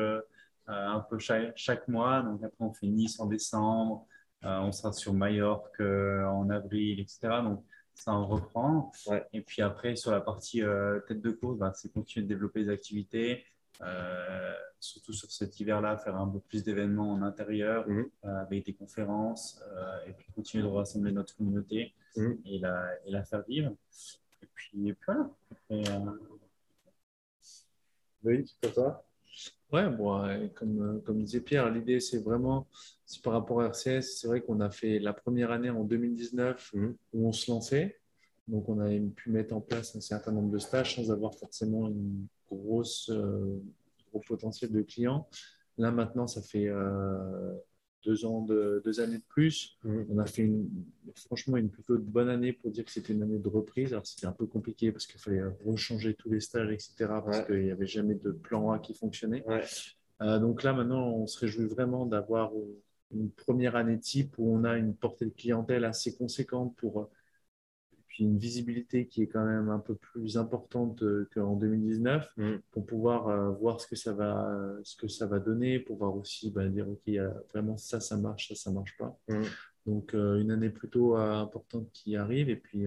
un peu chaque, mois. Donc après, on fait Nice en décembre. on sera sur Majorque en avril, etc. Donc ça, on reprend. Et puis après, sur la partie tête de course, bah, c'est continuer de développer les activités. Euh, surtout sur cet hiver-là, faire un peu plus d'événements en intérieur mhm. euh, avec des conférences euh, et puis continuer de rassembler notre communauté mhm. et, la, et, la, faire vivre. Et puis, voilà. Oui, pour toi? Ouais, bon, comme, comme disait Pierre, l'idée c'est vraiment, c'est par rapport à RCS, c'est vrai qu'on a fait la première année en 2019 mhm. où on se lançait. Donc, on a pu mettre en place un certain nombre de stages sans avoir forcément une grosse, gros potentiel de clients. Là, maintenant, ça fait deux ans de, deux années de plus. Mm. On a fait une, franchement une plutôt bonne année pour dire que c'était une année de reprise. Alors c'était un peu compliqué parce qu'il fallait rechanger tous les stages, etc. Parce qu'il n'y avait jamais de plan A qui fonctionnait. Euh, donc là maintenant, on se réjouit vraiment d'avoir une première année type où on a une portée de clientèle assez conséquente pour une visibilité qui est quand même un peu plus importante euh, qu'en 2019 mm. pour pouvoir euh, voir ce que ça va, ce que ça va donner, pour voir aussi bah, dire ok vraiment ça ça marche, ça ça marche pas. Mm. Donc euh, une année plutôt importante qui arrive et puis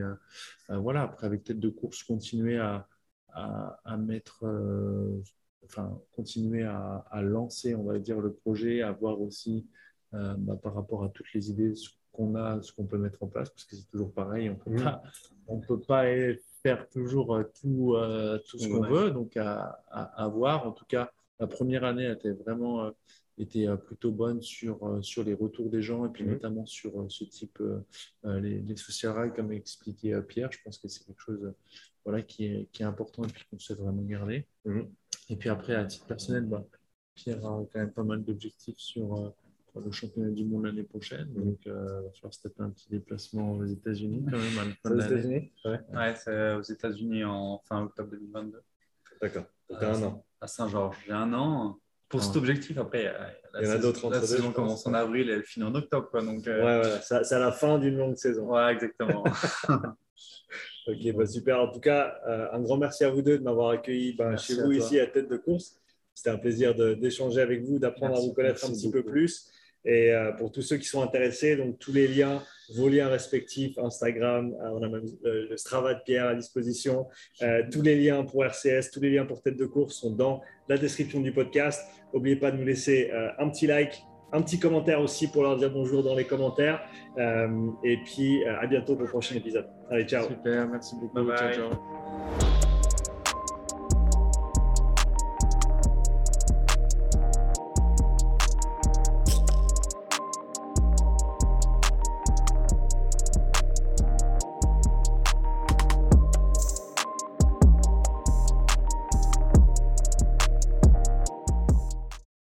voilà après avec tête de course continuer à, à, mettre enfin continuer à, à, lancer on va dire le projet, à voir aussi bah, par rapport à toutes les idées qu'on a, ce qu'on peut mettre en place, parce que c'est toujours pareil, on ne peut pas faire toujours euh, tout, euh, tout ce qu'on veut, donc à, à, voir. En tout cas, la première année était vraiment euh, était plutôt bonne sur, sur les retours des gens et puis notamment sur ce type, les, les social rights, comme expliqué Pierre. Je pense que c'est quelque chose voilà, qui, est, qui est important et puis qu'on souhaite vraiment garder. Et puis après, à titre personnel, bah, Pierre a quand même pas mal d'objectifs sur le championnat du monde l'année prochaine. Donc, euh, il va falloir se taper un petit déplacement aux États-Unis quand même à la fin de l'année. Ouais, c'est aux États-Unis en fin octobre 2022. D'accord. Donc, un an. À Saint-Georges. J'ai un an pour cet objectif. Après, il y en a d'autres La saison commence en avril et elle finit en octobre. Quoi, donc, euh, Ouais, c'est à la fin d'une longue saison. Ouais, exactement. ok, bah, super. En tout cas, euh, un grand merci à vous deux de m'avoir accueilli bah, chez vous ici à Tête de Course. C'était un plaisir d'échanger avec vous, d'apprendre à vous connaître un petit peu plus. Et euh, pour tous ceux qui sont intéressés, donc tous les liens, vos liens respectifs, Instagram, euh, on a même euh, le Strava de Pierre à disposition, tous les liens pour RCS, tous les liens pour Tête de Course sont dans la description du podcast. N'oubliez pas de nous laisser un petit like, un petit commentaire aussi pour leur dire bonjour dans les commentaires. et puis à bientôt pour le prochain épisode. Allez, ciao. Super, merci beaucoup. Ciao, ciao.